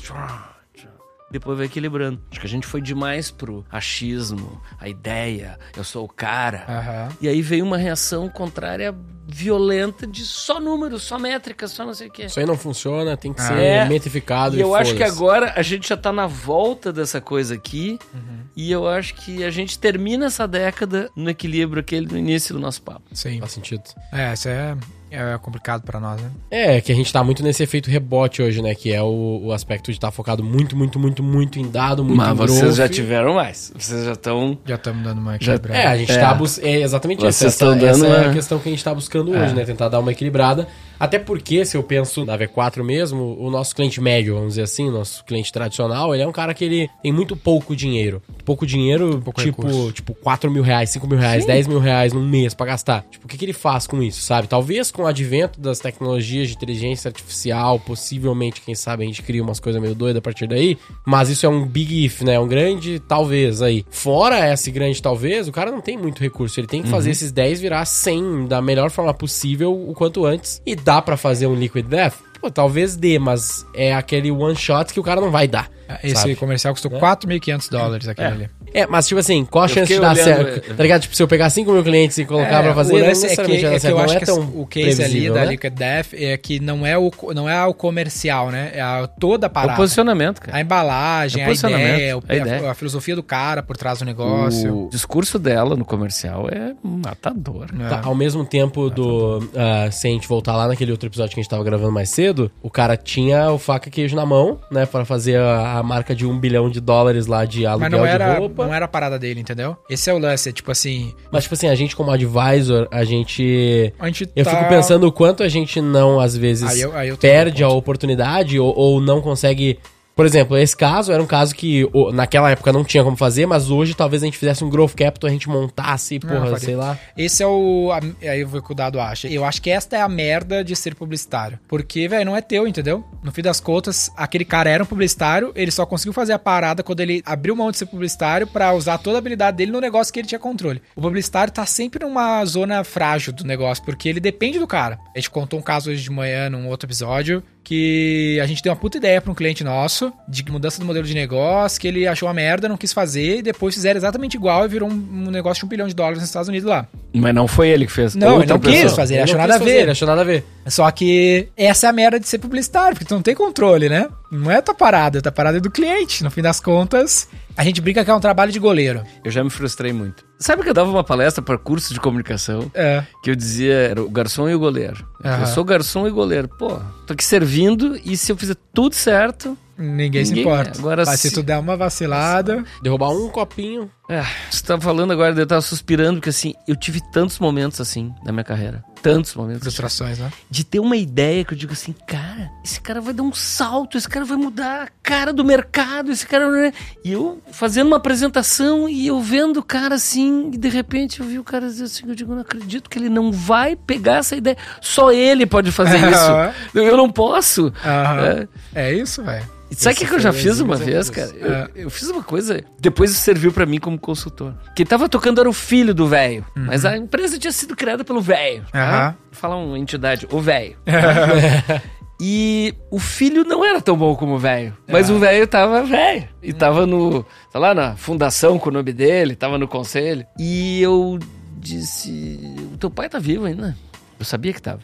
Depois vai equilibrando. Acho que a gente foi demais pro achismo, a ideia, eu sou o cara. Aham. E aí veio uma reação contrária violenta de só números, só métricas, só não sei o quê. Isso aí não funciona, tem que ser É. metrificado E eu acho que agora a gente já tá na volta dessa coisa aqui. Uhum. E eu acho que a gente termina essa década no equilíbrio aquele do início do nosso papo. Sim. Faz sentido. É, isso é, é complicado pra nós, né? É, que a gente tá muito nesse efeito rebote hoje, né? Que é o, o aspecto de estar focado muito, muito, muito, muito em dado, muito Mas em vocês growth. já tiveram mais. Vocês já estão. Já estamos dando uma Já- equilibrada. É, a gente É. tá buscando. É exatamente Vocês isso. Essa, estão dando essa é a questão que a gente tá buscando hoje, né? Tentar dar uma equilibrada. Até porque, se eu penso na V4 mesmo, o nosso cliente médio, vamos dizer assim, o nosso cliente tradicional, ele é um cara que ele tem muito pouco dinheiro. Pouco dinheiro, Pouco tipo, recurso. tipo 4 mil reais, 5 mil reais, 10 mil reais num mês pra gastar. Tipo, o que, que ele faz com isso, sabe? Talvez com o advento das tecnologias de inteligência artificial, possivelmente, quem sabe, a gente cria umas coisas meio doidas a partir daí. Mas isso é um big if, né? Um grande talvez aí. Fora esse grande talvez, o cara não tem muito recurso. Ele tem que fazer esses 10 virar 100 da melhor forma possível o quanto antes. E dá pra fazer um Liquid Death? Pô, talvez dê, mas é aquele one shot que o cara não vai dar. Esse sabe? comercial custou É. 4.500 dólares aquele ali. É, mas tipo assim, qual a chance de dar olhando, certo? é. Tá ligado? Tipo, se eu pegar 5 mil clientes e colocar pra fazer, o não lance é que, é que eu Não acho é que tão o case ali da né? Liquid Death é que não é o, não é o comercial, né? É a, toda a O parada. posicionamento, cara. A embalagem, É a posicionamento, ideia, o- a ideia. A, filosofia do cara por trás do negócio. O discurso dela no comercial é matador. É. Tá, ao mesmo tempo do. ah, se a gente voltar lá naquele outro episódio que a gente tava gravando mais cedo, o cara tinha o faca queijo na mão, né? Pra fazer a, a marca de um bilhão de dólares lá de aluguel Mas não de era, roupa. não era a parada dele, entendeu? Esse é o lance, é tipo assim, Mas, tipo assim, a gente como advisor, a gente. a gente Eu tá- fico pensando o quanto a gente não, às vezes, Aí eu- aí eu perde a oportunidade ou, ou não consegue. Por exemplo, esse caso era um caso que naquela época não tinha como fazer, mas hoje talvez a gente fizesse um growth capital, a gente montasse, porra, sei lá. Esse é o. a- Aí eu vou que o dado acha. Eu acho que esta é a merda de ser publicitário. Porque, velho, não é teu, entendeu? No fim das contas, aquele cara era um publicitário, ele só conseguiu fazer a parada quando ele abriu mão de ser publicitário pra usar toda a habilidade dele no negócio que ele tinha controle. O publicitário tá sempre numa zona frágil do negócio, porque ele depende do cara. A gente contou um caso hoje de manhã num outro episódio que a gente deu uma puta ideia pra um cliente nosso de mudança do modelo de negócio, que ele achou uma merda, não quis fazer, e depois fizeram exatamente igual e virou um, um negócio de um bilhão de dólares nos Estados Unidos lá. Mas não foi ele que fez. Não, ele não quis pessoa. fazer, ele Ele achou nada a quis fazer, ver. ele achou nada a ver. Só que essa é a merda de ser publicitário, porque tu não tem controle, né? Não é tua parada, tua parada é do cliente. No fim das contas, a gente brinca que é um trabalho de goleiro. Eu já me frustrei muito. Sabe que eu dava uma palestra para curso de comunicação? É. Que eu dizia, era o garçom e o goleiro. Aham. Eu sou garçom e goleiro. Pô, tô aqui servindo e se eu fizer tudo certo. Ninguém, se Ninguém- importa. agora Mas se se- tu der uma vacilada. Derrubar um copinho. É, você tá falando agora, eu tava suspirando, porque assim, eu tive tantos momentos assim na minha carreira. Tantos momentos. Frustrações, né? De ter uma ideia que eu digo assim, cara, esse cara vai dar um salto, esse cara vai mudar a cara do mercado, esse cara. E eu fazendo uma apresentação e eu vendo o cara assim, e de repente eu vi o cara dizer assim, eu digo, não acredito que ele não vai pegar essa ideia. Só ele pode fazer isso. Eu não posso. Aham. É. É isso, velho. Sabe o que, que eu já fiz uma vez, cara? Eu, É. eu fiz uma coisa. Depois isso serviu pra mim como consultor. Quem tava tocando era o filho do velho. Mas a empresa tinha sido criada pelo velho. Uhum. Aham. Vou falar uma entidade, o velho. E o filho não era tão bom como o velho. Mas o velho tava velho. E tava no. Tá lá na fundação com o nome dele, tava no conselho. E eu disse: O teu pai tá vivo ainda? Eu sabia que tava.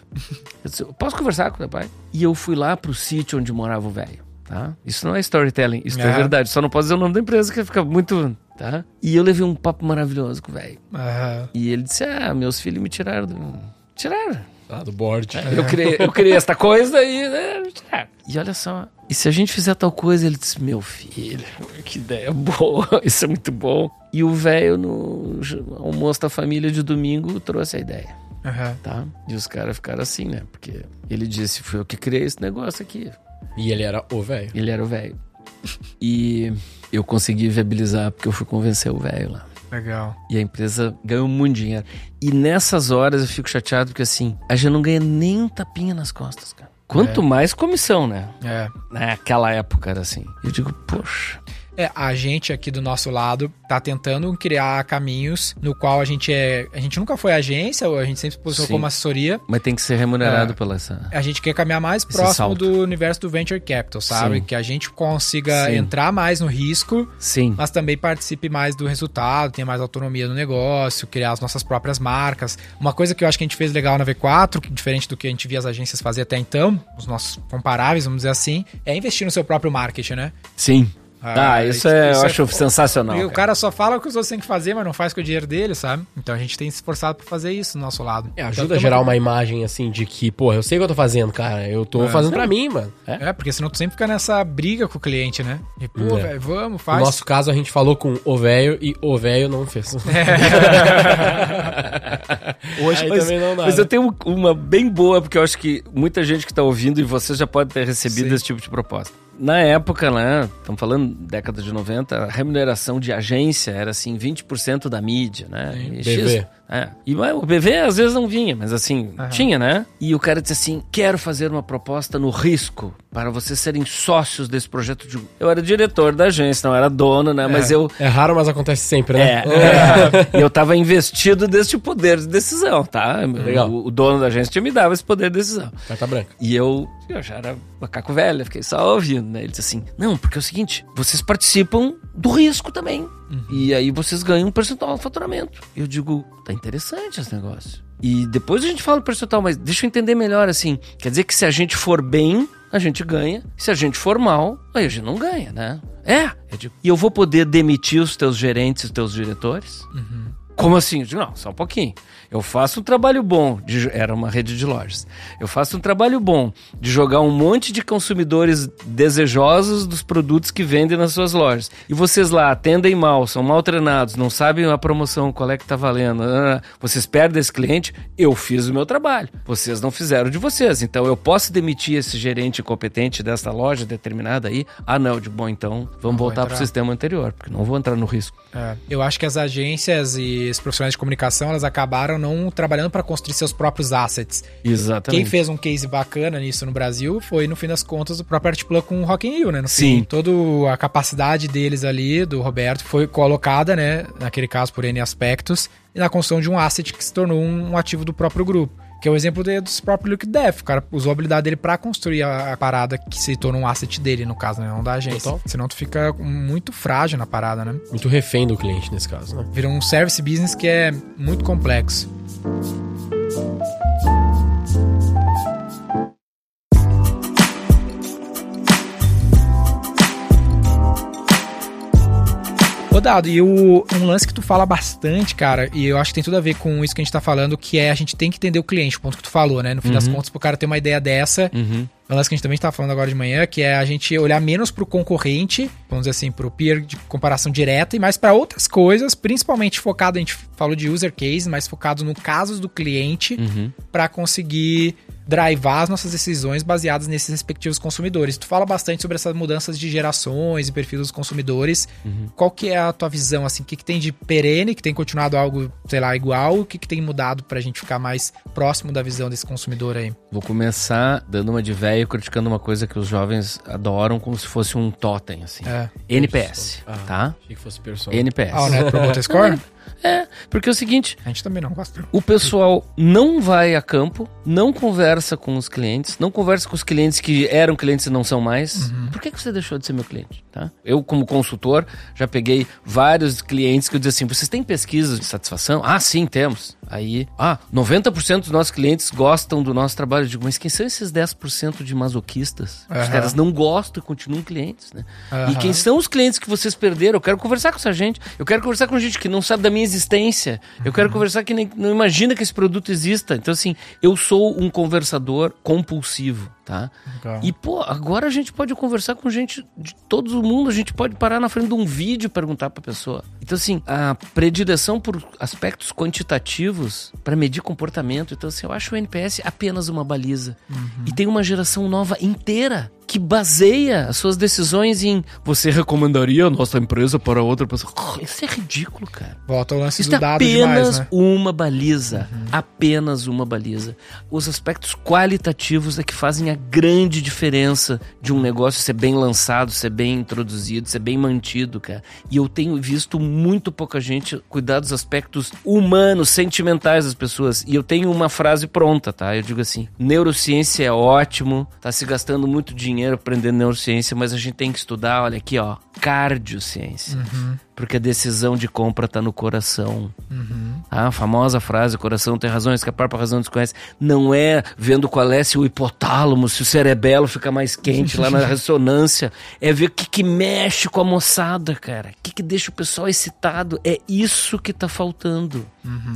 Eu disse, "Eu posso conversar com teu pai? E eu fui lá pro sítio onde morava o velho. Tá? Isso não é storytelling, isso é verdade. Só não posso dizer o nome da empresa que fica muito. Tá? E eu levei um papo maravilhoso com o velho. E ele disse: Ah, meus filhos me tiraram do. Tiraram. Lá do board. Eu criei, eu criei esta coisa e. né, tiraram. E olha só. E se a gente fizer tal coisa, ele disse: Meu filho, que ideia boa, isso é muito bom. E o velho, no almoço da família de domingo, trouxe a ideia, Aham. tá? E os caras ficaram assim, né? Porque ele disse: Foi eu que criei esse negócio aqui. E ele era o velho. Ele era o velho. E eu consegui viabilizar porque eu fui convencer o velho lá. Legal. E a empresa ganhou muito dinheiro. E nessas horas eu fico chateado porque assim, a gente não ganha nem um tapinha nas costas, cara. Quanto mais comissão, né? É. Naquela época era assim. Eu digo, poxa. É, a gente aqui do nosso lado tá tentando criar caminhos no qual a gente é. A gente nunca foi agência, a gente sempre se posicionou Sim. como assessoria. Mas tem que ser remunerado É. pela essa. A gente quer caminhar mais próximo salto. do universo do venture capital, sabe? Sim. Que a gente consiga Sim. entrar mais no risco, Sim. mas também participe mais do resultado, tenha mais autonomia no negócio, criar as nossas próprias marcas. Uma coisa que eu acho que a gente fez legal na V4, que diferente do que a gente via as agências fazer até então, os nossos comparáveis, vamos dizer assim, é investir no seu próprio marketing, né? Sim. Ah, isso, é, eu acho sensacional. E o cara. só fala o que os outros têm que fazer, mas não faz com o dinheiro dele, sabe? Então a gente tem se esforçado pra fazer isso do nosso lado. É, Então, ajuda a tamo- gerar uma imagem assim de que, porra, eu sei o que eu tô fazendo, cara. Eu tô fazendo pra mim, mano. É, porque senão tu sempre fica nessa briga com o cliente, né? E, pô, É. velho, vamos, No faz. nosso caso, a gente falou com o velho e o velho não fez. Hoje, mas, também não dá, mas né? eu tenho uma bem boa, porque eu acho que muita gente que tá ouvindo e você já pode ter recebido Sim. esse tipo de proposta. Na época, né, estamos falando década de 90, a remuneração de agência era assim 20% da mídia, né? E BV. é. E o BV às vezes não vinha, mas assim, tinha, né? E o cara disse assim: "Quero fazer uma proposta no risco para vocês serem sócios desse projeto de Eu era diretor da agência, não era dono, né, mas eu É raro, mas acontece sempre, né? é, é. E eu tava investido desse poder de decisão, tá? Legal. O, o dono da agência me dava esse poder de decisão. Carta branca. E eu, eu já era macaco velho, fiquei só ouvindo, né? Ele disse assim: não, porque é o seguinte, vocês participam do risco também. E aí vocês ganham um percentual do faturamento. Eu digo, tá interessante esse negócio. E depois a gente fala o percentual, mas deixa eu entender melhor assim. Quer dizer que se a gente for bem, a gente ganha. Se a gente for mal, aí a gente não ganha, né? É. Eu digo, e eu vou poder demitir os teus gerentes, os teus diretores? Como assim? Digo, não, só um pouquinho. Eu faço um trabalho bom, de, era uma rede de lojas. Eu faço um trabalho bom de jogar um monte de consumidores desejosos dos produtos que vendem nas suas lojas. E vocês lá atendem mal, são mal treinados, não sabem a promoção, qual é que tá valendo. ah, Vocês perdem esse cliente, eu fiz o meu trabalho. Vocês não fizeram de vocês. Então eu posso demitir esse gerente competente dessa loja determinada aí? Ah, não, digo, bom, então vamos vou voltar pro sistema anterior, porque não vou entrar no risco. É, eu acho que as agências e os profissionais de comunicação, elas acabaram não trabalhando para construir seus próprios assets. Exatamente. Quem fez um case bacana nisso no Brasil foi, no fim das contas, o próprio Artplug com o Rock in Rio, né? No Sim. Fim, toda a capacidade deles ali, do Roberto, foi colocada, né? Naquele caso, por N aspectos, e na construção de um asset que se tornou um ativo do próprio grupo. Que é o exemplo de, dos próprios Luke Death. O cara usou a habilidade dele pra construir a, a parada que se tornou um asset dele, no caso, né? Não da agência. Total. Senão tu fica muito frágil na parada, né? Muito refém do cliente nesse caso, né? Vira um service business que é muito complexo. Ô Dado, e o, um lance que tu fala bastante, cara, e eu acho que tem tudo a ver com isso que a gente tá falando, que é a gente tem que entender o cliente, o ponto que tu falou, né? No fim das contas, pro cara ter uma ideia dessa, Uhum. é um lance que a gente também estava falando agora de manhã, que é a gente olhar menos pro concorrente, vamos dizer assim, pro peer de comparação direta, e mais para outras coisas, principalmente focado, a gente falou de user case, mas focado no casos do cliente, Uhum. para conseguir drivar as nossas decisões baseadas nesses respectivos consumidores. Tu fala bastante sobre essas mudanças de gerações e perfil dos consumidores. Qual que é a tua visão, assim? O que, que tem de perene, que tem continuado algo, sei lá, igual? O que, que tem mudado pra gente ficar mais próximo da visão desse consumidor aí? Vou começar dando uma de velho criticando uma coisa que os jovens adoram como se fosse um totem, assim. É. NPS, Ah. tá? Achei que fosse pessoal. NPS. Ah, o Net Promoter Score? É, porque é o seguinte, A gente também não gosta. o pessoal não vai a campo, não conversa com os clientes, não conversa com os clientes que eram clientes e não são mais. Por que, que você deixou de ser meu cliente? Tá? Eu, como consultor, já peguei vários clientes que eu dizia assim: vocês têm pesquisas de satisfação? Ah, sim, temos. Aí, ah, 90% dos nossos clientes gostam do nosso trabalho. Eu digo, mas quem são esses 10% de masoquistas? Os Aham. caras não gostam e continuam clientes, né? E Aham. quem são os clientes que vocês perderam? Eu quero conversar com essa gente. Eu quero conversar com gente que não sabe da minha existência. Eu quero conversar que nem, não imagina que esse produto exista. Então, assim, eu sou um conversador compulsivo, tá? Legal. E, pô, agora a gente pode conversar com gente de todo o mundo. A gente pode parar na frente de um vídeo e perguntar pra pessoa. Então, assim, a predileção por aspectos quantitativos para medir comportamento. Então, assim, eu acho o NPS apenas uma baliza. E tem uma geração nova inteira que baseia as suas decisões em você recomendaria a nossa empresa para outra pessoa. Isso é ridículo, cara. Volta ao lance Isso do é dado apenas demais, né? uma baliza. Apenas uma baliza. Os aspectos qualitativos é que fazem a grande diferença de um negócio ser bem lançado, ser bem introduzido, ser bem mantido, cara. E eu tenho visto muito pouca gente cuidar dos aspectos humanos, sentimentais das pessoas. E eu tenho uma frase pronta, tá? Eu digo assim: neurociência é ótimo, tá se gastando muito dinheiro aprendendo neurociência, mas a gente tem que estudar, olha aqui, ó, cardiociência. Porque a decisão de compra tá no coração. A famosa frase, coração tem razões que a própria razão desconhece. Não é vendo qual é se o hipotálamo, se o cerebelo fica mais quente lá na ressonância. É ver o que, que mexe com a moçada, cara. O que, que deixa o pessoal excitado. É isso que tá faltando.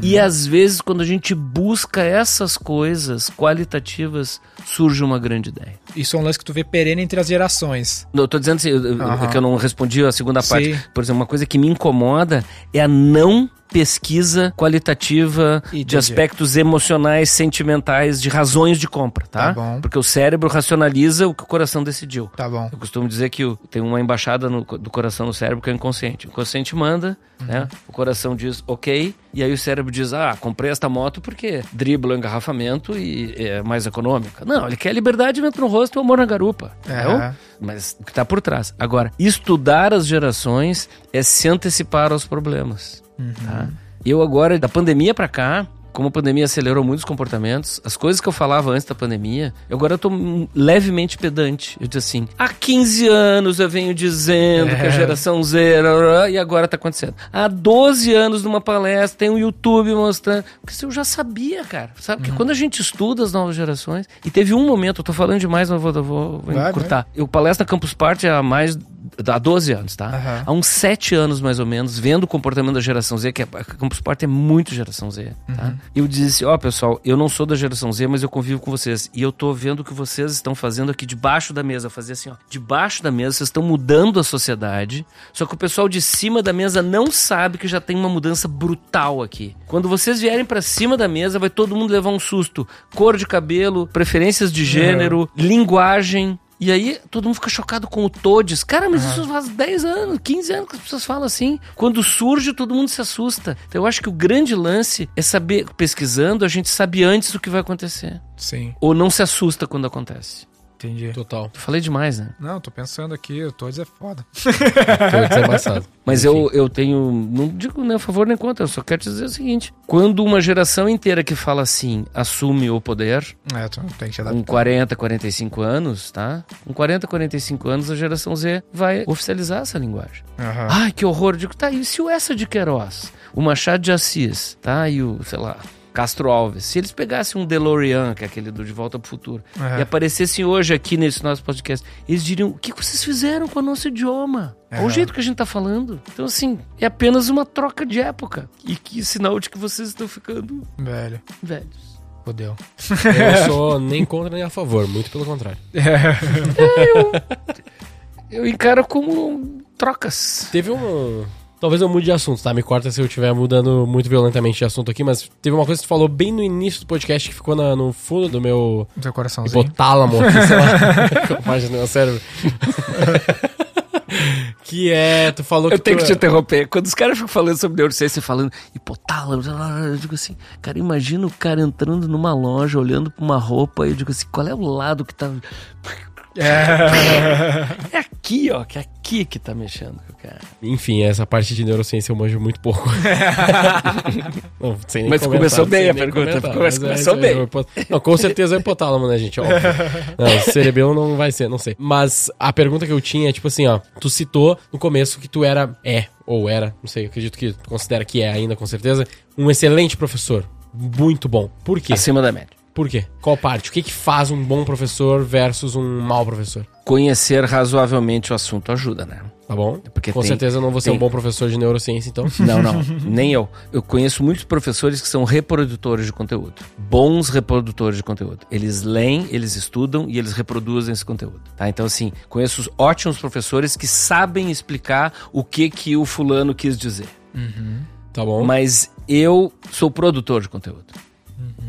E às vezes, quando a gente busca essas coisas qualitativas, surge uma grande ideia. Isso é um lance que tu vê perene entre as gerações. Eu tô dizendo assim, é que eu não respondi a segunda parte. Sim. Por exemplo, uma coisa que me incomoda é a não pesquisa qualitativa de aspectos emocionais, sentimentais, de razões de compra, tá? Tá bom. Porque o cérebro racionaliza o que o coração decidiu. Tá bom. Eu costumo dizer que tem uma embaixada no do coração no cérebro que é o inconsciente. O inconsciente manda, Uhum. né? O coração diz ok, e aí o cérebro diz: ah, comprei esta moto porque dribla o engarrafamento e é mais econômica. Não, ele quer liberdade, vento no rosto e amor na garupa. É. entendeu? Mas o que está por trás. Agora, estudar as gerações é se antecipar aos problemas. Tá? Eu agora, da pandemia pra cá, como a pandemia acelerou muitos comportamentos, as coisas que eu falava antes da pandemia, eu agora tô hum, levemente pedante. Eu disse assim, há 15 anos eu venho dizendo que a É. geração Z, e agora tá acontecendo. Há 12 anos numa palestra, tem um YouTube mostrando. Porque eu já sabia, cara. Sabe? Porque quando a gente estuda as novas gerações, e teve um momento, eu tô falando demais, mas eu vou, eu vou, vou Vai, encurtar. Eu palestra Campus Party há mais há 12 anos, tá? Aham. Há uns 7 anos, mais ou menos, vendo o comportamento da geração Z, que a a Campus Party é muito geração Z, tá? Eu disse, ó, pessoal, eu não sou da geração Z, mas eu convivo com vocês. E eu tô vendo o que vocês estão fazendo aqui debaixo da mesa. Fazia assim, ó. Debaixo da mesa, vocês estão mudando a sociedade. Só que o pessoal de cima da mesa não sabe que já tem uma mudança brutal aqui. Quando vocês vierem pra cima da mesa, vai todo mundo levar um susto. Cor de cabelo, preferências de gênero, linguagem. E aí, todo mundo fica chocado com o Todes. Cara, mas isso faz 10 anos, 15 anos que as pessoas falam assim. Quando surge, todo mundo se assusta. Então, eu acho que o grande lance é saber, pesquisando, a gente sabe antes do que vai acontecer. Sim, Ou não se assusta quando acontece. Entendi. Total. Eu falei demais, né? Não, tô pensando aqui, o Todes é foda. Tô desembaçado. Mas eu, eu tenho. Não digo nem a favor nem contra, eu só quero te dizer o seguinte: quando uma geração inteira que fala assim assume o poder, É, tu tem que com adaptar. 40, 45 anos, tá? Com 40, 45 anos, a geração Z vai oficializar essa linguagem. Aham. Ai, que horror. Eu digo, tá, e se o essa de Queiroz, o Machado de Assis, tá? E o, sei lá, Castro Alves, se eles pegassem um DeLorean, que é aquele do De Volta pro Futuro, É. e aparecessem hoje aqui nesse nosso podcast, eles diriam, o que vocês fizeram com o nosso idioma? Olha o Aham. jeito que a gente tá falando. Então, assim, é apenas uma troca de época. E que sinal de que vocês estão ficando Velho, velhos. fodeu. Eu sou nem contra nem a favor, muito pelo contrário. Eu encaro como trocas. Teve um. Talvez eu mude de assunto, tá? Me corta se eu estiver mudando muito violentamente de assunto aqui, mas teve uma coisa que tu falou bem no início do podcast que ficou na- no fundo do meu Teu coraçãozinho. hipotálamo, sei lá, parte do meu cérebro. que é, tu falou que Eu tenho tu que te é- interromper. Quando os caras ficam falando sobre neurociência, falando hipotálamo, blá, eu digo assim, cara, imagina o cara entrando numa loja, olhando pra uma roupa, e eu digo assim, qual é o lado que tá. É aqui, ó, que é aqui que tá mexendo com o cara. Enfim, essa parte de neurociência eu manjo muito pouco. não, Mas começou bem a pergunta, mas é, começou bem. é hipo- Não, com certeza é hipotálamo, né, gente? Óbvio. Não, cerebelo não vai ser, não sei. Mas a pergunta que eu tinha é, tipo assim, ó, tu citou no começo que tu era, é, ou era, não sei, acredito que tu considera que é ainda, com certeza, um excelente professor. Muito bom. Por quê? Acima da média. Por quê? Qual parte? O que que faz um bom professor versus um mau professor? Conhecer razoavelmente o assunto ajuda, né? Tá bom? Porque Com tem- certeza eu não vou ser tem- um bom professor de neurociência, então. Não, não, nem eu. Eu conheço muitos professores que são reprodutores de conteúdo. Bons reprodutores de conteúdo. Eles leem, eles estudam e eles reproduzem esse conteúdo. Tá? Então, assim, conheço os ótimos professores que sabem explicar o que, que o fulano quis dizer. Tá bom? Mas eu sou produtor de conteúdo.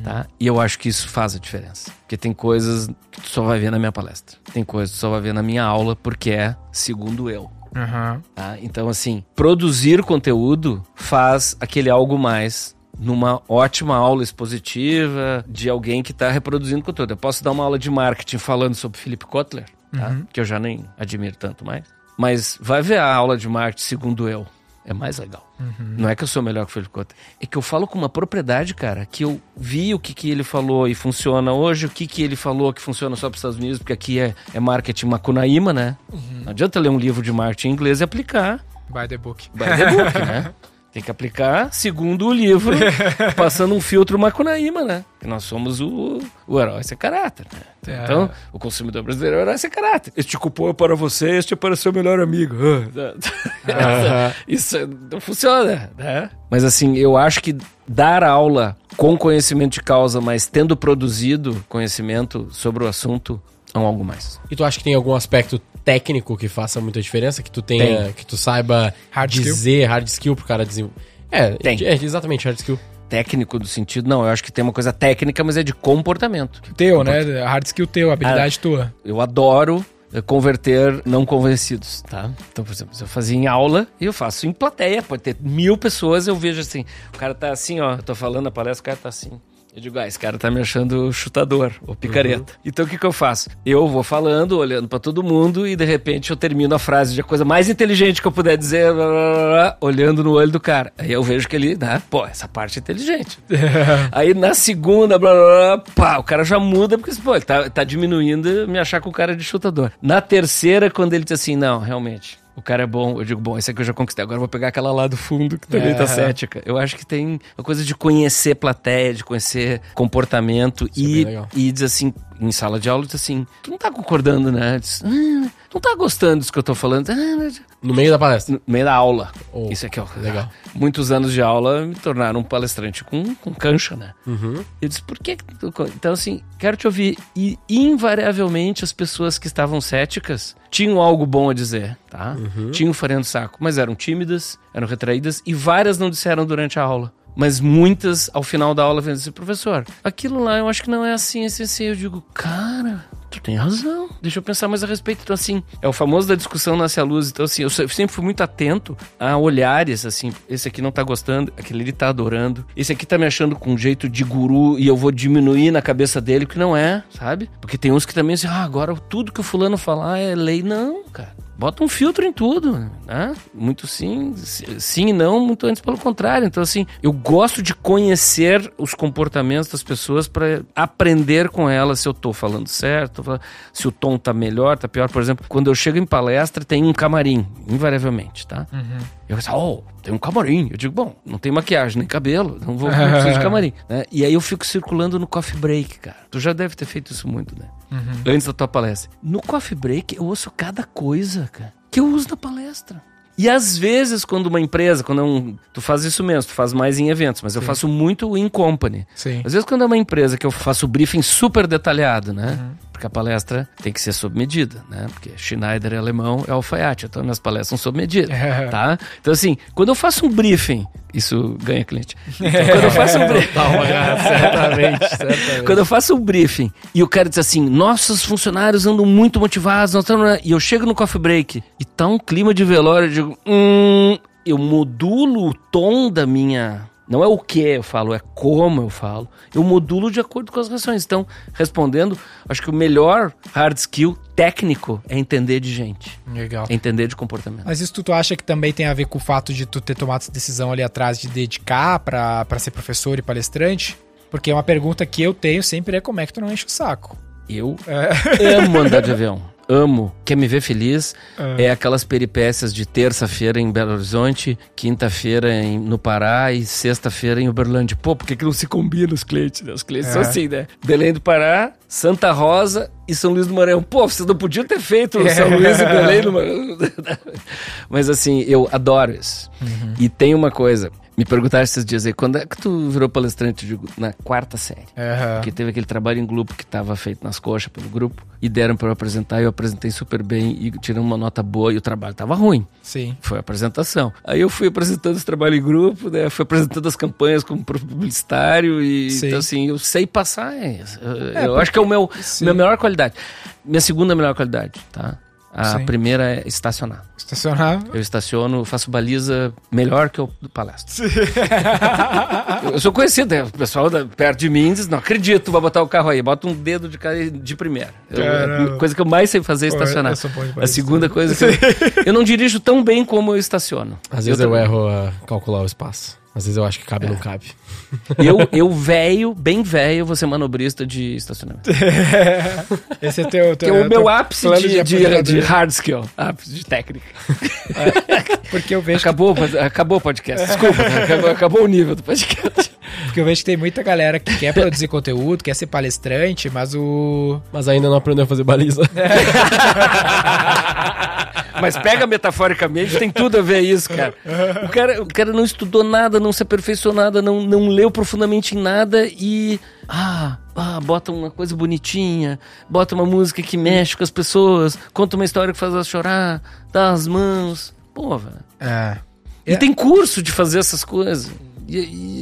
Tá? E eu acho que isso faz a diferença. Porque tem coisas que tu só vai ver na minha palestra. Tem coisas que tu só vai ver na minha aula, porque é segundo eu. Aham. Tá? Então, assim, produzir conteúdo faz aquele algo mais numa ótima aula expositiva de alguém que está reproduzindo conteúdo. Eu posso dar uma aula de marketing falando sobre Philip Kotler, tá? que eu já nem admiro tanto mais. Mas vai ver a aula de marketing segundo eu. É mais legal. Não é que eu sou melhor que o Philip Kotler. É que eu falo com uma propriedade, cara, que eu vi o que, que ele falou e funciona hoje, o que, que ele falou que funciona só para os Estados Unidos, porque aqui é, é marketing macunaíma, né? Não adianta ler um livro de marketing em inglês e aplicar By the book. by the book, né? Tem que aplicar segundo o livro, passando um filtro Macunaíma, né? Que nós somos o, o herói sem caráter, né? É. Então, o consumidor brasileiro é o herói sem caráter. Este cupom é para você, este é para seu melhor amigo. Aham. Isso não funciona, né? Mas assim, eu acho que dar aula com conhecimento de causa, mas tendo produzido conhecimento sobre o assunto, é um algo mais. E tu acha que tem algum aspecto técnico que faça muita diferença? Que tu tenha, que tu saiba Hard dizer hard skill pro cara desenvolver? É, Tem. é, exatamente, hard skill. Técnico do sentido, não, eu acho que tem uma coisa técnica, mas é de comportamento. Teu, né? Hard skill teu, habilidade tua. Eu adoro eh, converter não convencidos, tá? Então, por exemplo, se eu fazia em aula, eu faço em plateia, pode ter mil pessoas, eu vejo assim, o cara tá assim, ó, eu tô falando na palestra, o cara tá assim. Eu digo, ah, esse cara tá me achando chutador ou picareta. Então o que que eu faço? Eu vou falando, olhando pra todo mundo e de repente eu termino a frase de a coisa mais inteligente que eu puder dizer, blá, blá, blá, olhando no olho do cara. Aí eu vejo que ele, né, pô, essa parte é inteligente. Aí na segunda, blá, blá, blá, pá, o cara já muda, porque pô, ele tá, tá diminuindo me achar com o cara de chutador. Na terceira, quando ele diz assim, não, realmente, o cara é bom, eu digo, bom, esse aqui eu já conquistei, agora eu vou pegar aquela lá do fundo que também É. tá cética. Eu acho que tem uma coisa de conhecer plateia, de conhecer comportamento Isso é e, e diz assim, em sala de aula, diz assim, tu não tá concordando, né? Diz, "Ah, não tá gostando disso que eu tô falando. Ah, mas-" No meio da palestra. no meio da aula. Oh, Isso aqui, ó. legal. Muitos anos de aula me tornaram um palestrante com, com cancha, né? Uhum. Eu disse, por que. que tu co-" Então, assim, quero te ouvir. E, invariavelmente, as pessoas que estavam céticas tinham algo bom a dizer, tá? Tinham farinha do saco, mas eram tímidas, eram retraídas e várias não disseram durante a aula. Mas muitas, ao final da aula, vêm dizer, professor, aquilo lá eu acho que não é assim, assim, assim. Eu digo, cara, tu tem razão. Deixa eu pensar mais a respeito. Então, assim, é o famoso da discussão nasce a luz. Então, assim, eu se- sempre fui muito atento a olhares, assim, esse aqui não tá gostando, aquele ali tá adorando, esse aqui tá me achando com um jeito de guru e eu vou diminuir na cabeça dele, que não é, sabe? Porque tem uns que também dizem, ah, agora tudo que o fulano falar é lei. Não, cara. Bota um filtro em tudo, né? Muito sim, sim e não, muito antes pelo contrário. Então, assim, eu gosto de conhecer os comportamentos das pessoas para aprender com elas se eu tô falando certo, se o tom tá melhor, tá pior. Por exemplo, quando eu chego em palestra, tem um camarim, invariavelmente, tá? Eu falo, oh, tem um camarim. Eu digo, bom, não tem maquiagem nem cabelo, não vou não preciso de camarim. né? E aí eu fico circulando no coffee break, cara. Tu já deve ter feito isso muito, né? Antes da tua palestra. No coffee break, eu ouço cada coisa, cara, que eu uso na palestra. E às vezes, quando uma empresa, quando é um. Tu faz isso mesmo, tu faz mais em eventos, mas eu faço muito in company. Sim. Às vezes, quando é uma empresa que eu faço o briefing super detalhado, né? Porque a palestra tem que ser sob medida, né? Porque Schneider é alemão, é alfaiate, então minhas palestras são sob medida, É. tá? Então, assim, quando eu faço um briefing, isso ganha cliente. Então, quando eu faço um briefing. Certamente, certamente. Quando eu faço um briefing e o cara diz assim, nossos funcionários andam muito motivados, nós estamos... e eu chego no coffee break e tá um clima de velório, eu digo, hum, eu modulo o tom da minha... Não é o que eu falo, é como eu falo. Eu modulo de acordo com as reações. Então, respondendo, acho que o melhor hard skill técnico é entender de gente, Legal. é entender de comportamento. Mas isso tu, tu acha que também tem a ver com o fato de tu ter tomado essa decisão ali atrás de dedicar pra ser professor e palestrante? Porque uma pergunta que eu tenho sempre é como é que tu não enche o saco? Eu amo andar de avião. Amo. Quer me ver feliz? É aquelas peripécias de terça-feira em Belo Horizonte, quinta-feira em- no Pará e sexta-feira em Uberlândia. Pô, por que, que não se combina os clientes? né? Os clientes são É. assim, né? Belém do Pará, Santa Rosa e São Luís do Maranhão. Pô, vocês não podiam ter feito São Luís e Belém do Maranhão. Mas assim, eu adoro isso. E tem uma coisa. Me perguntaram esses dias aí, quando é que tu virou palestrante? Digo, na quarta série. Aham. Porque teve aquele trabalho em grupo que estava feito nas coxas pelo grupo e deram para eu apresentar e eu apresentei super bem e tirei uma nota boa e o trabalho estava ruim. Sim. Foi a apresentação. Aí eu fui apresentando esse trabalho em grupo, né? Fui apresentando as campanhas como publicitário e Sim. então assim, eu sei passar. é, eu É, eu acho que é o meu Sim. minha melhor qualidade. Minha segunda melhor qualidade, tá? A Sim. primeira é estacionar. Estacionar. Eu estaciono, faço baliza melhor que o do palestra. eu, eu sou conhecido, né? o pessoal da- perto de mim diz, não acredito, vai botar o carro aí, bota um dedo de cara de primeira. Eu- Caramba. a coisa que eu mais sei fazer é Pô, estacionar. eu demais a segunda coisa que eu, eu não dirijo tão bem como eu estaciono. Às vezes eu erro a calcular o espaço. Às vezes eu acho que cabe e não cabe. Eu, eu velho, bem velho, vou ser manobrista de estacionamento. Esse é teu, Que teu, é o meu teu ápice de, de, de hard skill, ápice de técnica. Porque eu vejo que Acabou, acabou o podcast, desculpa, acabou, acabou o nível do podcast. Porque eu vejo que tem muita galera que quer produzir conteúdo, quer ser palestrante, mas o. Mas ainda não aprendeu a fazer baliza. Mas pega metaforicamente, tem tudo a ver isso, cara. O cara, o cara não estudou nada, não se aperfeiçoou nada, não, não leu profundamente em nada e. Ah, ah, bota uma coisa bonitinha, bota uma música que mexe com as pessoas, conta uma história que faz elas chorar, dá as mãos. Pô, velho. É. E É. tem curso de fazer essas coisas. E,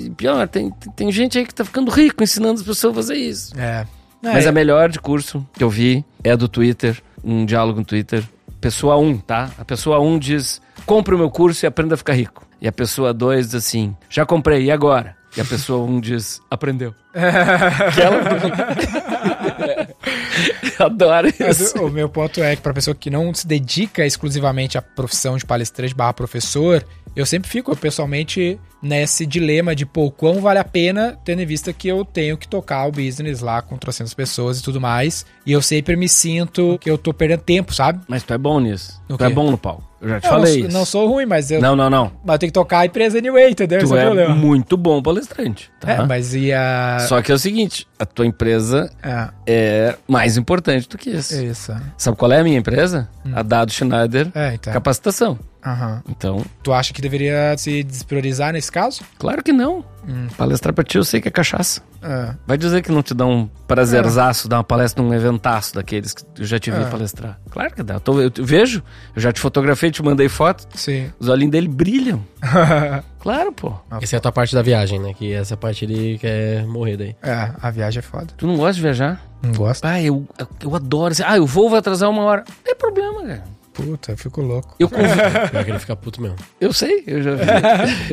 e pior, tem, tem gente aí que tá ficando rico ensinando as pessoas a fazer isso. É. Mas é, a melhor de curso que eu vi é a do Twitter, um diálogo no Twitter. Pessoa 1, tá? A pessoa 1 diz: compre o meu curso e aprenda a ficar rico. E a pessoa 2 diz assim: já comprei, e agora? E a pessoa 1 diz: aprendeu. Aquela... Adoro Mas isso. o, o meu ponto é que pra pessoa que não se dedica exclusivamente à profissão de palestrante barra professor, eu sempre fico pessoalmente nesse dilema de, pô, quão vale a pena, tendo em vista que eu tenho que tocar o business lá com 300 pessoas e tudo mais. E eu sempre me sinto que eu tô perdendo tempo, sabe? Mas tu é bom nisso. O Tu é bom no palco. Eu já te Eu falei não, isso. não sou ruim, mas eu, Não, não, não. mas eu tenho que tocar a empresa anyway, entendeu? Esse Tu é o é problema. muito bom palestrante. Tá? É, mas e a. Só que é o seguinte: a tua empresa É, é mais importante do que isso. isso. Sabe qual é a minha empresa? A Dado Schneider É, então. Capacitação. Aham. Então, Tu acha que deveria se despriorizar nesse caso? claro que não. Hum. Palestrar pra ti eu sei que é cachaça. É. Vai dizer que não te dá um prazerzaço dar uma palestra num eventaço daqueles que eu já te vi É. palestrar. Claro que dá. Eu, tô- eu te- vejo, eu já te fotografei, te mandei foto. Sim. Os olhinhos dele brilham. Claro, pô. Essa é a tua parte da viagem, né? Que essa parte ele quer morrer daí. é, a viagem é foda. Tu não gosta de viajar? Não gosto. Ah, eu, eu adoro. Ah, o voo vai atrasar uma hora. Não tem problema, cara. Puta, eu fico louco. Eu, conv... Pior que ele fica puto mesmo. eu sei, eu já vi.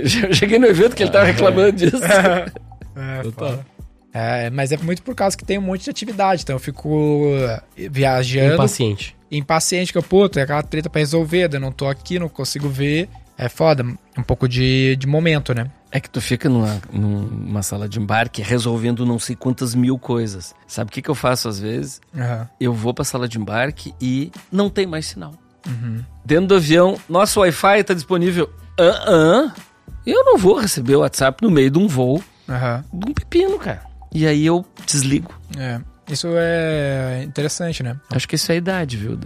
Já cheguei no evento que ele tava reclamando disso. É, Total. foda. É, mas é muito por causa que tem um monte de atividade. Então eu fico eh, viajando, Impaciente. impaciente, que eu, puta, é aquela treta pra resolver, eu não tô aqui, não consigo ver. É foda, um pouco de, de momento, né? É que tu fica numa, numa sala de embarque resolvendo não sei quantas mil coisas. Sabe o que, que eu faço às vezes? Aham. Eu vou pra sala de embarque e não tem mais sinal. Dentro do avião, nosso Wi-Fi tá disponível. Ah, ah. Eu não vou receber o WhatsApp no meio de um voo Aham. de um pepino, cara. E aí eu desligo. É. Isso é interessante, né? Acho que isso é a idade, viu?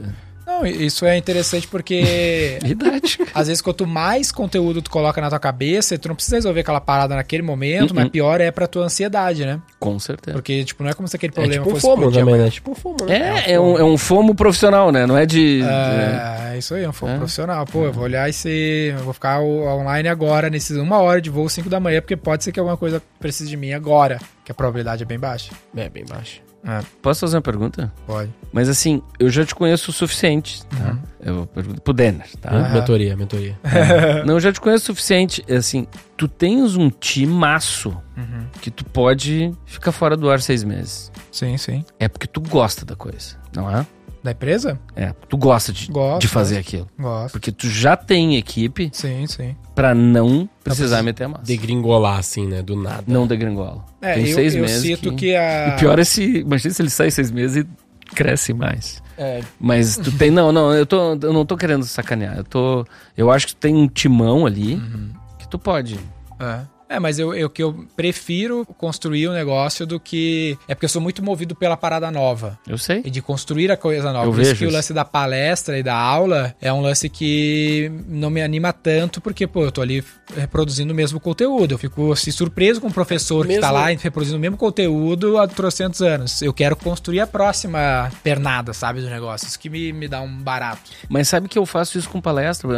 Não, isso é interessante porque Idade. cara. às vezes quanto mais conteúdo tu coloca na tua cabeça, tu não precisa resolver aquela parada naquele momento, Uh-uh. mas pior é pra tua ansiedade, né? Com certeza. Porque, tipo, não é como se aquele É problema tipo um fosse fomo também, né? Tipo um fomo, né? É, é um, é um fomo profissional, né? Não é de. de- É, isso aí, é um foco É. profissional. Pô, eu vou olhar esse. Eu vou ficar online agora, nesses uma hora de voo, 5 da manhã, porque pode ser que alguma coisa precise de mim agora, que a probabilidade é bem baixa. É, bem baixo. É, Posso fazer uma pergunta? pode. Mas assim, eu já te conheço o suficiente, tá? Eu pergunto pro Denner, tá? Men- Mentoria, mentoria. Não, eu já te conheço o suficiente. É Assim, tu tens um timaço Uhum. que tu pode ficar fora do ar seis meses. Sim, sim. É porque tu gosta da coisa, não é? Da empresa? É, tu gosta de, Gosto, de fazer aquilo. Gosto. Porque tu já tem equipe Sim, sim. pra não precisar meter a massa. Degringolar, assim, né? Do nada. Não degringola. É, tem eu, seis eu meses. cito que, que... a. O pior é se. Imagina se ele sai seis meses e cresce mais. É, Mas tu tem. Não, não, eu, tô, eu não tô querendo sacanear. Eu tô. Eu acho que tu tem um timão ali Uhum. que tu pode. É. É, mas eu, eu que eu prefiro construir um negócio do que. É porque eu sou muito movido pela parada nova. Eu sei. E de construir a coisa nova. Eu Por isso vejo que o isso. lance da palestra e da aula é um lance que não me anima tanto, porque, pô, eu tô ali reproduzindo o mesmo conteúdo. Eu fico assim, surpreso com o professor que tá Mesmo- lá reproduzindo o mesmo conteúdo há trocentos anos. Eu quero construir a próxima pernada, sabe, do negócio. Isso que me, me dá um barato. Mas sabe que eu faço isso com palestra?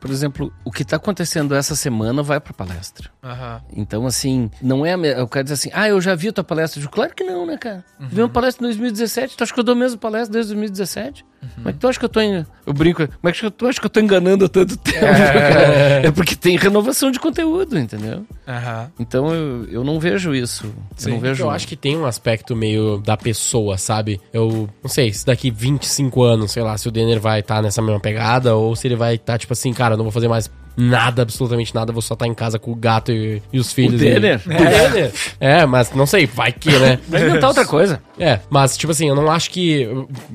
Por exemplo, o que tá acontecendo essa semana vai pra palestra. Aham. Então, assim, não é. a me- Eu quero dizer assim, ah, eu já vi a tua palestra. Eu digo, claro que não, né, cara? Uhum. Vi uma palestra em 2017, tu acha que eu dou a mesma palestra desde 2017? Uhum. Como é que tu acha que eu tô. En... Eu brinco, como é que tu acha que eu tô enganando há tanto tempo? cara? É porque tem renovação de conteúdo, entendeu? Aham. Então eu, eu não vejo isso. Sim, eu não vejo. Eu acho que tem um aspecto meio da pessoa, sabe? Eu não sei, se daqui 25 anos, sei lá, se o Denner vai estar nessa mesma pegada ou se ele vai estar, tipo assim, cara, eu não vou fazer mais nada, absolutamente nada, vou só estar em casa com o gato e, e os filhos. O Denner? E... O Denner. É, mas não sei, vai que, né? Vai inventar outra coisa. É, mas, tipo assim, eu não acho que.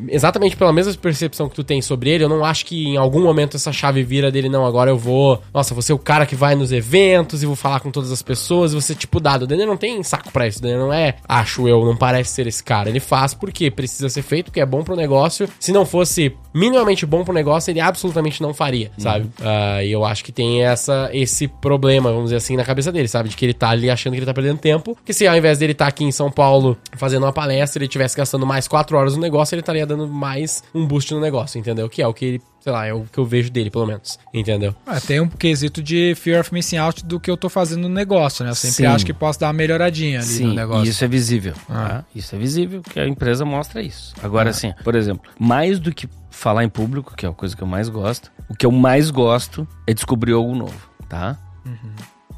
Exatamente pela mesma percepção que tu tem sobre ele, eu não acho que em algum momento essa chave vira dele, não. Agora eu vou. Nossa, você é o cara que vai nos eventos e vou falar com todas as pessoas e você, tipo, dado. O Denner não tem saco pra isso. O Denner não é, acho eu, não parece ser esse cara. Ele faz porque precisa ser feito, porque é bom pro negócio. Se não fosse minimamente bom pro negócio, ele absolutamente não faria, sabe? Uh, e eu acho que tem essa, esse problema, vamos dizer assim, na cabeça dele, sabe? De que ele tá ali achando que ele tá perdendo tempo. Que se ao invés dele estar tá aqui em São Paulo fazendo uma palestra, ele tivesse gastando mais quatro horas no negócio, ele estaria dando mais um boost no negócio, entendeu? Que é o que ele sei lá, é o que eu vejo dele, pelo menos. Entendeu? Ah, tem um quesito de fear of missing out do que eu tô fazendo no negócio, né? Eu sempre Sim. acho que posso dar uma melhoradinha ali Sim, no negócio. e isso é visível. Ah. tá? Isso é visível, que a empresa mostra isso. Agora, assim, por exemplo, mais do que falar em público, que é a coisa que eu mais gosto, o que eu mais gosto é descobrir algo novo, tá?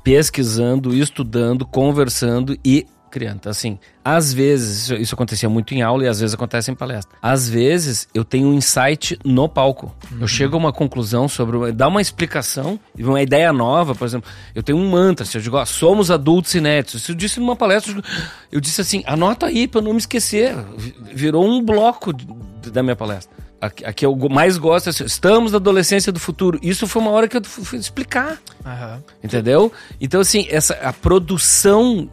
Pesquisando, estudando, conversando e criando. Então, Assim, às vezes, isso, isso acontecia muito em aula e às vezes acontece em palestra. Às vezes, eu tenho um insight no palco. Eu chego a uma conclusão sobre, uma, dá uma explicação, uma ideia nova, por exemplo. Eu tenho um mantra, se eu digo, ó, somos adultos inéditos. Se eu disse numa palestra, eu digo- eu disse assim, anota aí pra eu não me esquecer. Virou um bloco da minha palestra. A, que eu mais gosto é assim, estamos na adolescência do futuro. Isso foi uma hora que eu fui explicar. Aham. Entendeu? Então, assim, essa, a produção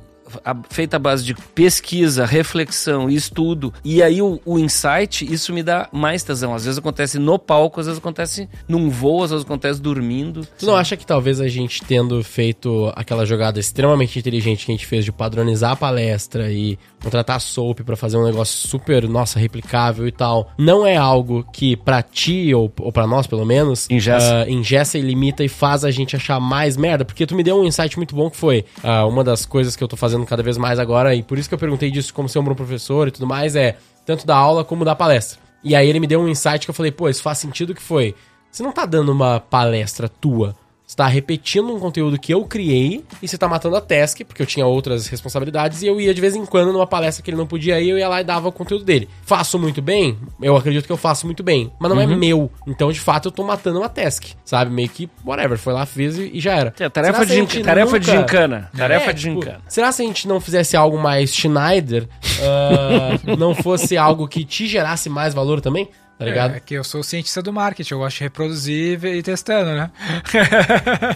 feita à base de pesquisa, reflexão e estudo, e aí o, o insight, isso me dá mais tesão. Às vezes acontece no palco, às vezes acontece num voo, às vezes acontece dormindo. Tu não acha que talvez a gente tendo feito aquela jogada extremamente inteligente que a gente fez de padronizar a palestra e contratar a Soap pra fazer um negócio super, nossa, replicável e tal, não é algo que pra ti ou, ou para nós pelo menos Engessa. ah, engessa e limita e faz a gente achar mais merda? Porque tu me deu um insight muito bom que foi ah, uma das coisas que eu tô fazendo cada vez mais agora e por isso que eu perguntei disso como ser um bom professor e tudo mais é tanto da aula como da palestra. E aí ele me deu um insight que eu falei, pô, isso faz sentido que foi. Você não tá dando uma palestra tua. Você tá repetindo um conteúdo que eu criei e você tá matando a task, porque eu tinha outras responsabilidades e eu ia de vez em quando numa palestra que ele não podia ir, eu ia lá e dava o conteúdo dele. Faço muito bem? Eu acredito que eu faço muito bem, mas não é meu. Então, de fato, eu tô matando uma task, sabe? Meio que, whatever, foi lá, fez e, já era. É, tarefa Será de, tarefa de nunca- gincana. Tarefa é, de tipo, gincana. será se a gente não fizesse algo mais Schneider, ah, não fosse algo que te gerasse mais valor também? Tá ligado? É que eu sou cientista do marketing, eu gosto de reproduzir e ir testando, né?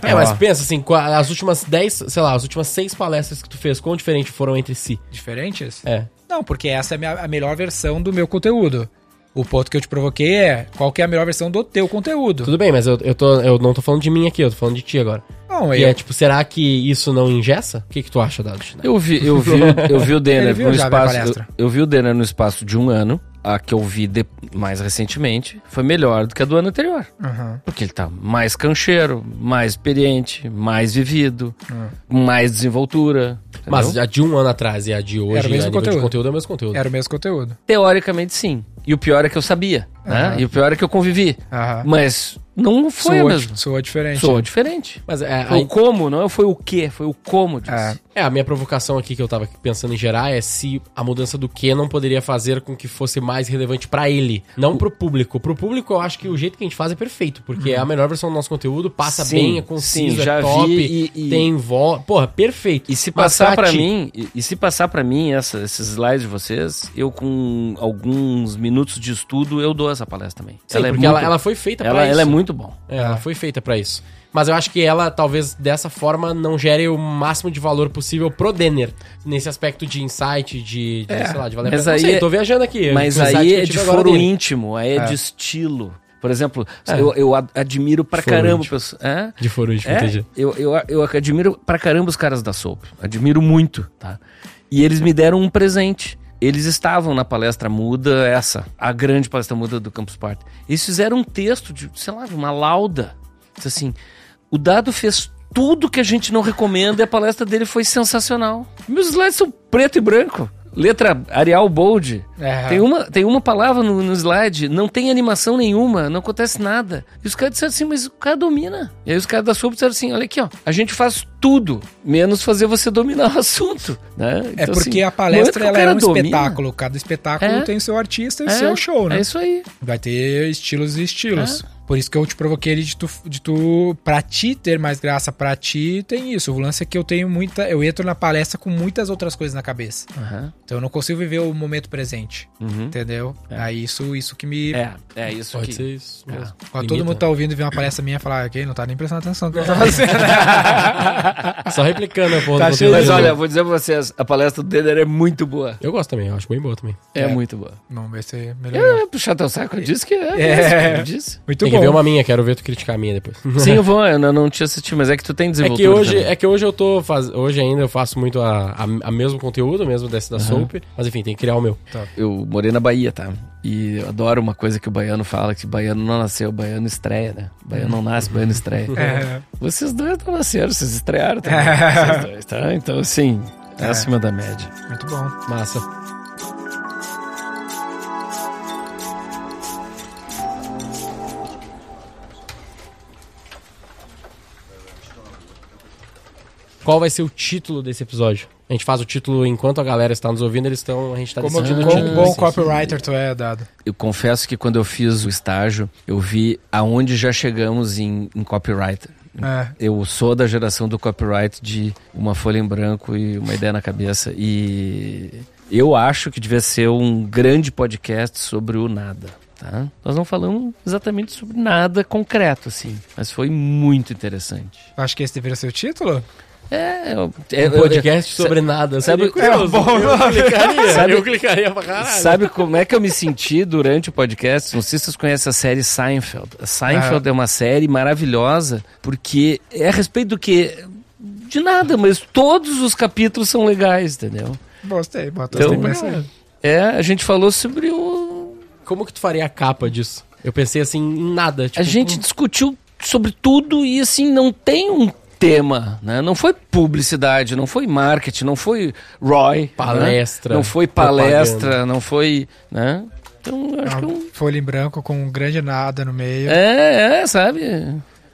É, mas pensa assim, as últimas 10, sei lá, as últimas 6 palestras que tu fez, quão diferentes foram entre si? Diferentes? É. Não, porque essa é a, minha- a melhor versão do meu conteúdo. O ponto que eu te provoquei é qual que é a melhor versão do teu conteúdo. Tudo bem, mas eu, eu, tô, eu não tô falando de mim aqui, eu tô falando de ti agora. Não, E eu, é tipo, será que isso não ingessa? O que, que tu acha, Dado? Eu vi, eu vi, eu vi o Denner no espaço. Eu, eu vi o Denner no espaço de um ano. A que eu vi de- mais recentemente foi melhor do que a do ano anterior. Aham. Porque ele tá mais cancheiro, mais experiente, mais vivido, mais desenvoltura. Mas entendeu? a de um ano atrás e a de hoje, Era o mesmo a nível de conteúdo. conteúdo é o mesmo conteúdo. Era o mesmo conteúdo. Teoricamente, sim. E o pior é que eu sabia, né? Aham. E o pior é que eu convivi. Mas não foi soa, a mesma. soa diferente. Soa diferente. Mas é, Foi aí- o como, não foi o que, foi o como disso. É. é, a minha provocação aqui que eu tava pensando em gerar é se a mudança do que não poderia fazer com que fosse mais relevante pra ele, não pro público. Pro público eu acho que o jeito que a gente faz é perfeito, porque é a melhor versão do nosso conteúdo, passa Sim, bem, é conciso, sim, já é top, vi e- e- tem voz. Porra, perfeito. E se passar pra ti- mim, e, e se passar para mim essa- esses slides de vocês, eu com alguns minutos de estudo eu dou essa palestra também. Sim, é porque muito- ela, ela foi feita ela, pra isso. ela é muito bom. É, ela foi feita pra isso. Mas eu acho que ela, talvez, dessa forma, não gere o máximo de valor possível pro Denner. Nesse aspecto de insight, de, de, É, sei lá, de valer mas aí sei, é- tô viajando aqui. Mas aí é de foro dele. íntimo, aí é, de estilo. Por exemplo, É. eu, eu ad- admiro pra Foro caramba pessoas. É? De foro íntimo, É, entendi. eu, eu, eu admiro pra caramba os caras da Soap. Admiro muito, tá? E eles me deram um presente. Eles estavam na palestra muda, essa, a grande palestra muda do Campus Party. Eles fizeram um texto de, sei lá, uma lauda. Diz assim: o Dado fez tudo que a gente não recomenda e a palestra dele foi sensacional. Meus slides são preto e branco. Letra Arial Bold. Tem, uma, tem uma palavra no, no slide, não tem animação nenhuma, não acontece nada. E os caras disseram assim, mas o cara domina. E aí os caras da Soap disseram assim, olha aqui, ó, a gente faz tudo, menos fazer você dominar o assunto, né? É Então, porque assim, a palestra no momento ela é um domina, espetáculo. Cada espetáculo É. tem o seu artista e é, seu show, né? É isso aí. Vai ter estilos e estilos. Por isso que eu te provoquei de tu, de tu. Pra ti ter mais graça, pra ti tem isso. O lance é que eu tenho muita. Eu entro na palestra com muitas outras coisas na cabeça. Aham. Então eu não consigo viver o momento presente. Uhum. Entendeu? Aí isso, isso que me. É, é isso Pode que... ser isso. Quando todo mundo tá ouvindo e vê uma palestra minha falar, ok, não tá nem prestando atenção no que eu tô fazendo. Só replicando a porra Tá do Mas olha, vou dizer pra vocês, a palestra do Denner é muito boa. Eu gosto também, eu acho bem boa também. É, É. muito boa. Vamos ver se melhorou. Eu ia puxar teu saco, eu disse que é. É. disse. Muito Tem bom. que ver uma minha, quero ver tu criticar a minha depois. Sim, eu vou, eu não, não tinha assistido, mas é que tu tem É desenvoltura que hoje, também. é que hoje eu tô faz... hoje ainda eu faço muito a, a, a mesmo conteúdo, mesmo desse da Soap, mas enfim, tem que criar o meu. Eu morei na Bahia, tá? E eu adoro uma coisa que o baiano fala, que o baiano não nasceu, o baiano estreia, né? O baiano não nasce, o baiano estreia. É. Vocês dois não nasceram, vocês estrearam também. vocês dois, tá? Então, assim, é É. acima da média. Muito bom. Massa. Qual vai ser o título desse episódio? A gente faz o título enquanto a galera está nos ouvindo, eles estão. A gente tá Como, decidindo o como título. bom assim. copywriter tu é, Dado. Eu confesso que quando eu fiz o estágio, eu vi aonde já chegamos em, em copywriter. É. Eu sou da geração do copyright de uma folha em branco e uma ideia na cabeça. E eu acho que devia ser um grande podcast sobre o nada. Tá? Nós não falamos exatamente sobre nada concreto, assim, mas foi muito interessante. Acho que esse deveria ser o título? É, eu, é, Um podcast sobre nada. sabe- curioso. É, bom, eu, clicaria, Sabe- eu clicaria pra caralho. Sabe como é que eu me senti durante o podcast? Não sei se vocês conhecem a série Seinfeld. A Seinfeld é uma série maravilhosa porque é a respeito do que? De nada, mas todos os capítulos são legais, entendeu? Gostei, bota Então, então, assim. É, a gente falou sobre o. Como que tu faria a capa disso? Eu pensei assim, em nada. Tipo, A gente discutiu sobre tudo e assim, não tem um tema, né? Não foi publicidade, não foi marketing, não foi Roy. Palestra, né? Não foi palestra, não foi. Né? Então, acho que é um. Uma folha em branco com um grande nada no meio. É, é, sabe?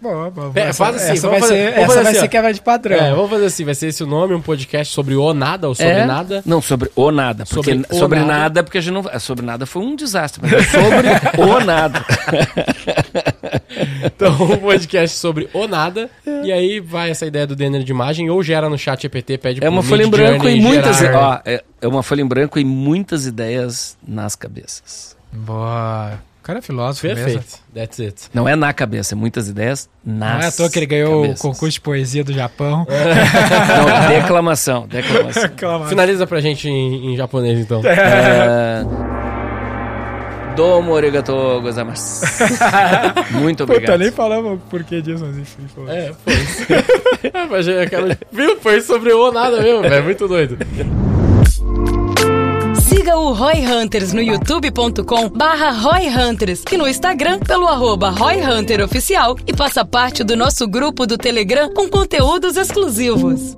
Boa, boa. É, essa, faz assim, essa vai fazer- ser, essa fazer vai assim, ser quebra de padrão. É, vamos fazer assim, vai ser esse o nome, um podcast sobre o nada ou sobre É? nada. Não, sobre o nada. Porque Sobre sobre, o nada. nada. porque a gente não. é, Sobre nada foi um desastre, mas é sobre o nada. Então, um podcast sobre o nada. E aí vai essa ideia do Denner de imagem, ou gera no chat EPT, pede É uma folha em branco e muitas. gerar- Ó, é, é uma folha em branco e muitas ideias nas cabeças. Boa. O cara é filósofo mesmo. Perfeito, that's it. Não é na cabeça, é muitas ideias nas Não é à toa que ele ganhou cabeças. o concurso de poesia do Japão. Não, declamação, declamação. Calma. Finaliza pra gente em, em japonês, então. É... Domo arigato gozaimasu. Muito Puta, obrigado. nem falamos o porquê disso, mas enfim. Foi. É, foi. É, mas é aquela- Viu? Foi sobre o nada mesmo, velho. Muito doido. Siga o Roy Hunters no youtube.com barra Roy Hunters e no Instagram pelo arroba Roy Hunter Oficial e faça parte do nosso grupo do Telegram com conteúdos exclusivos.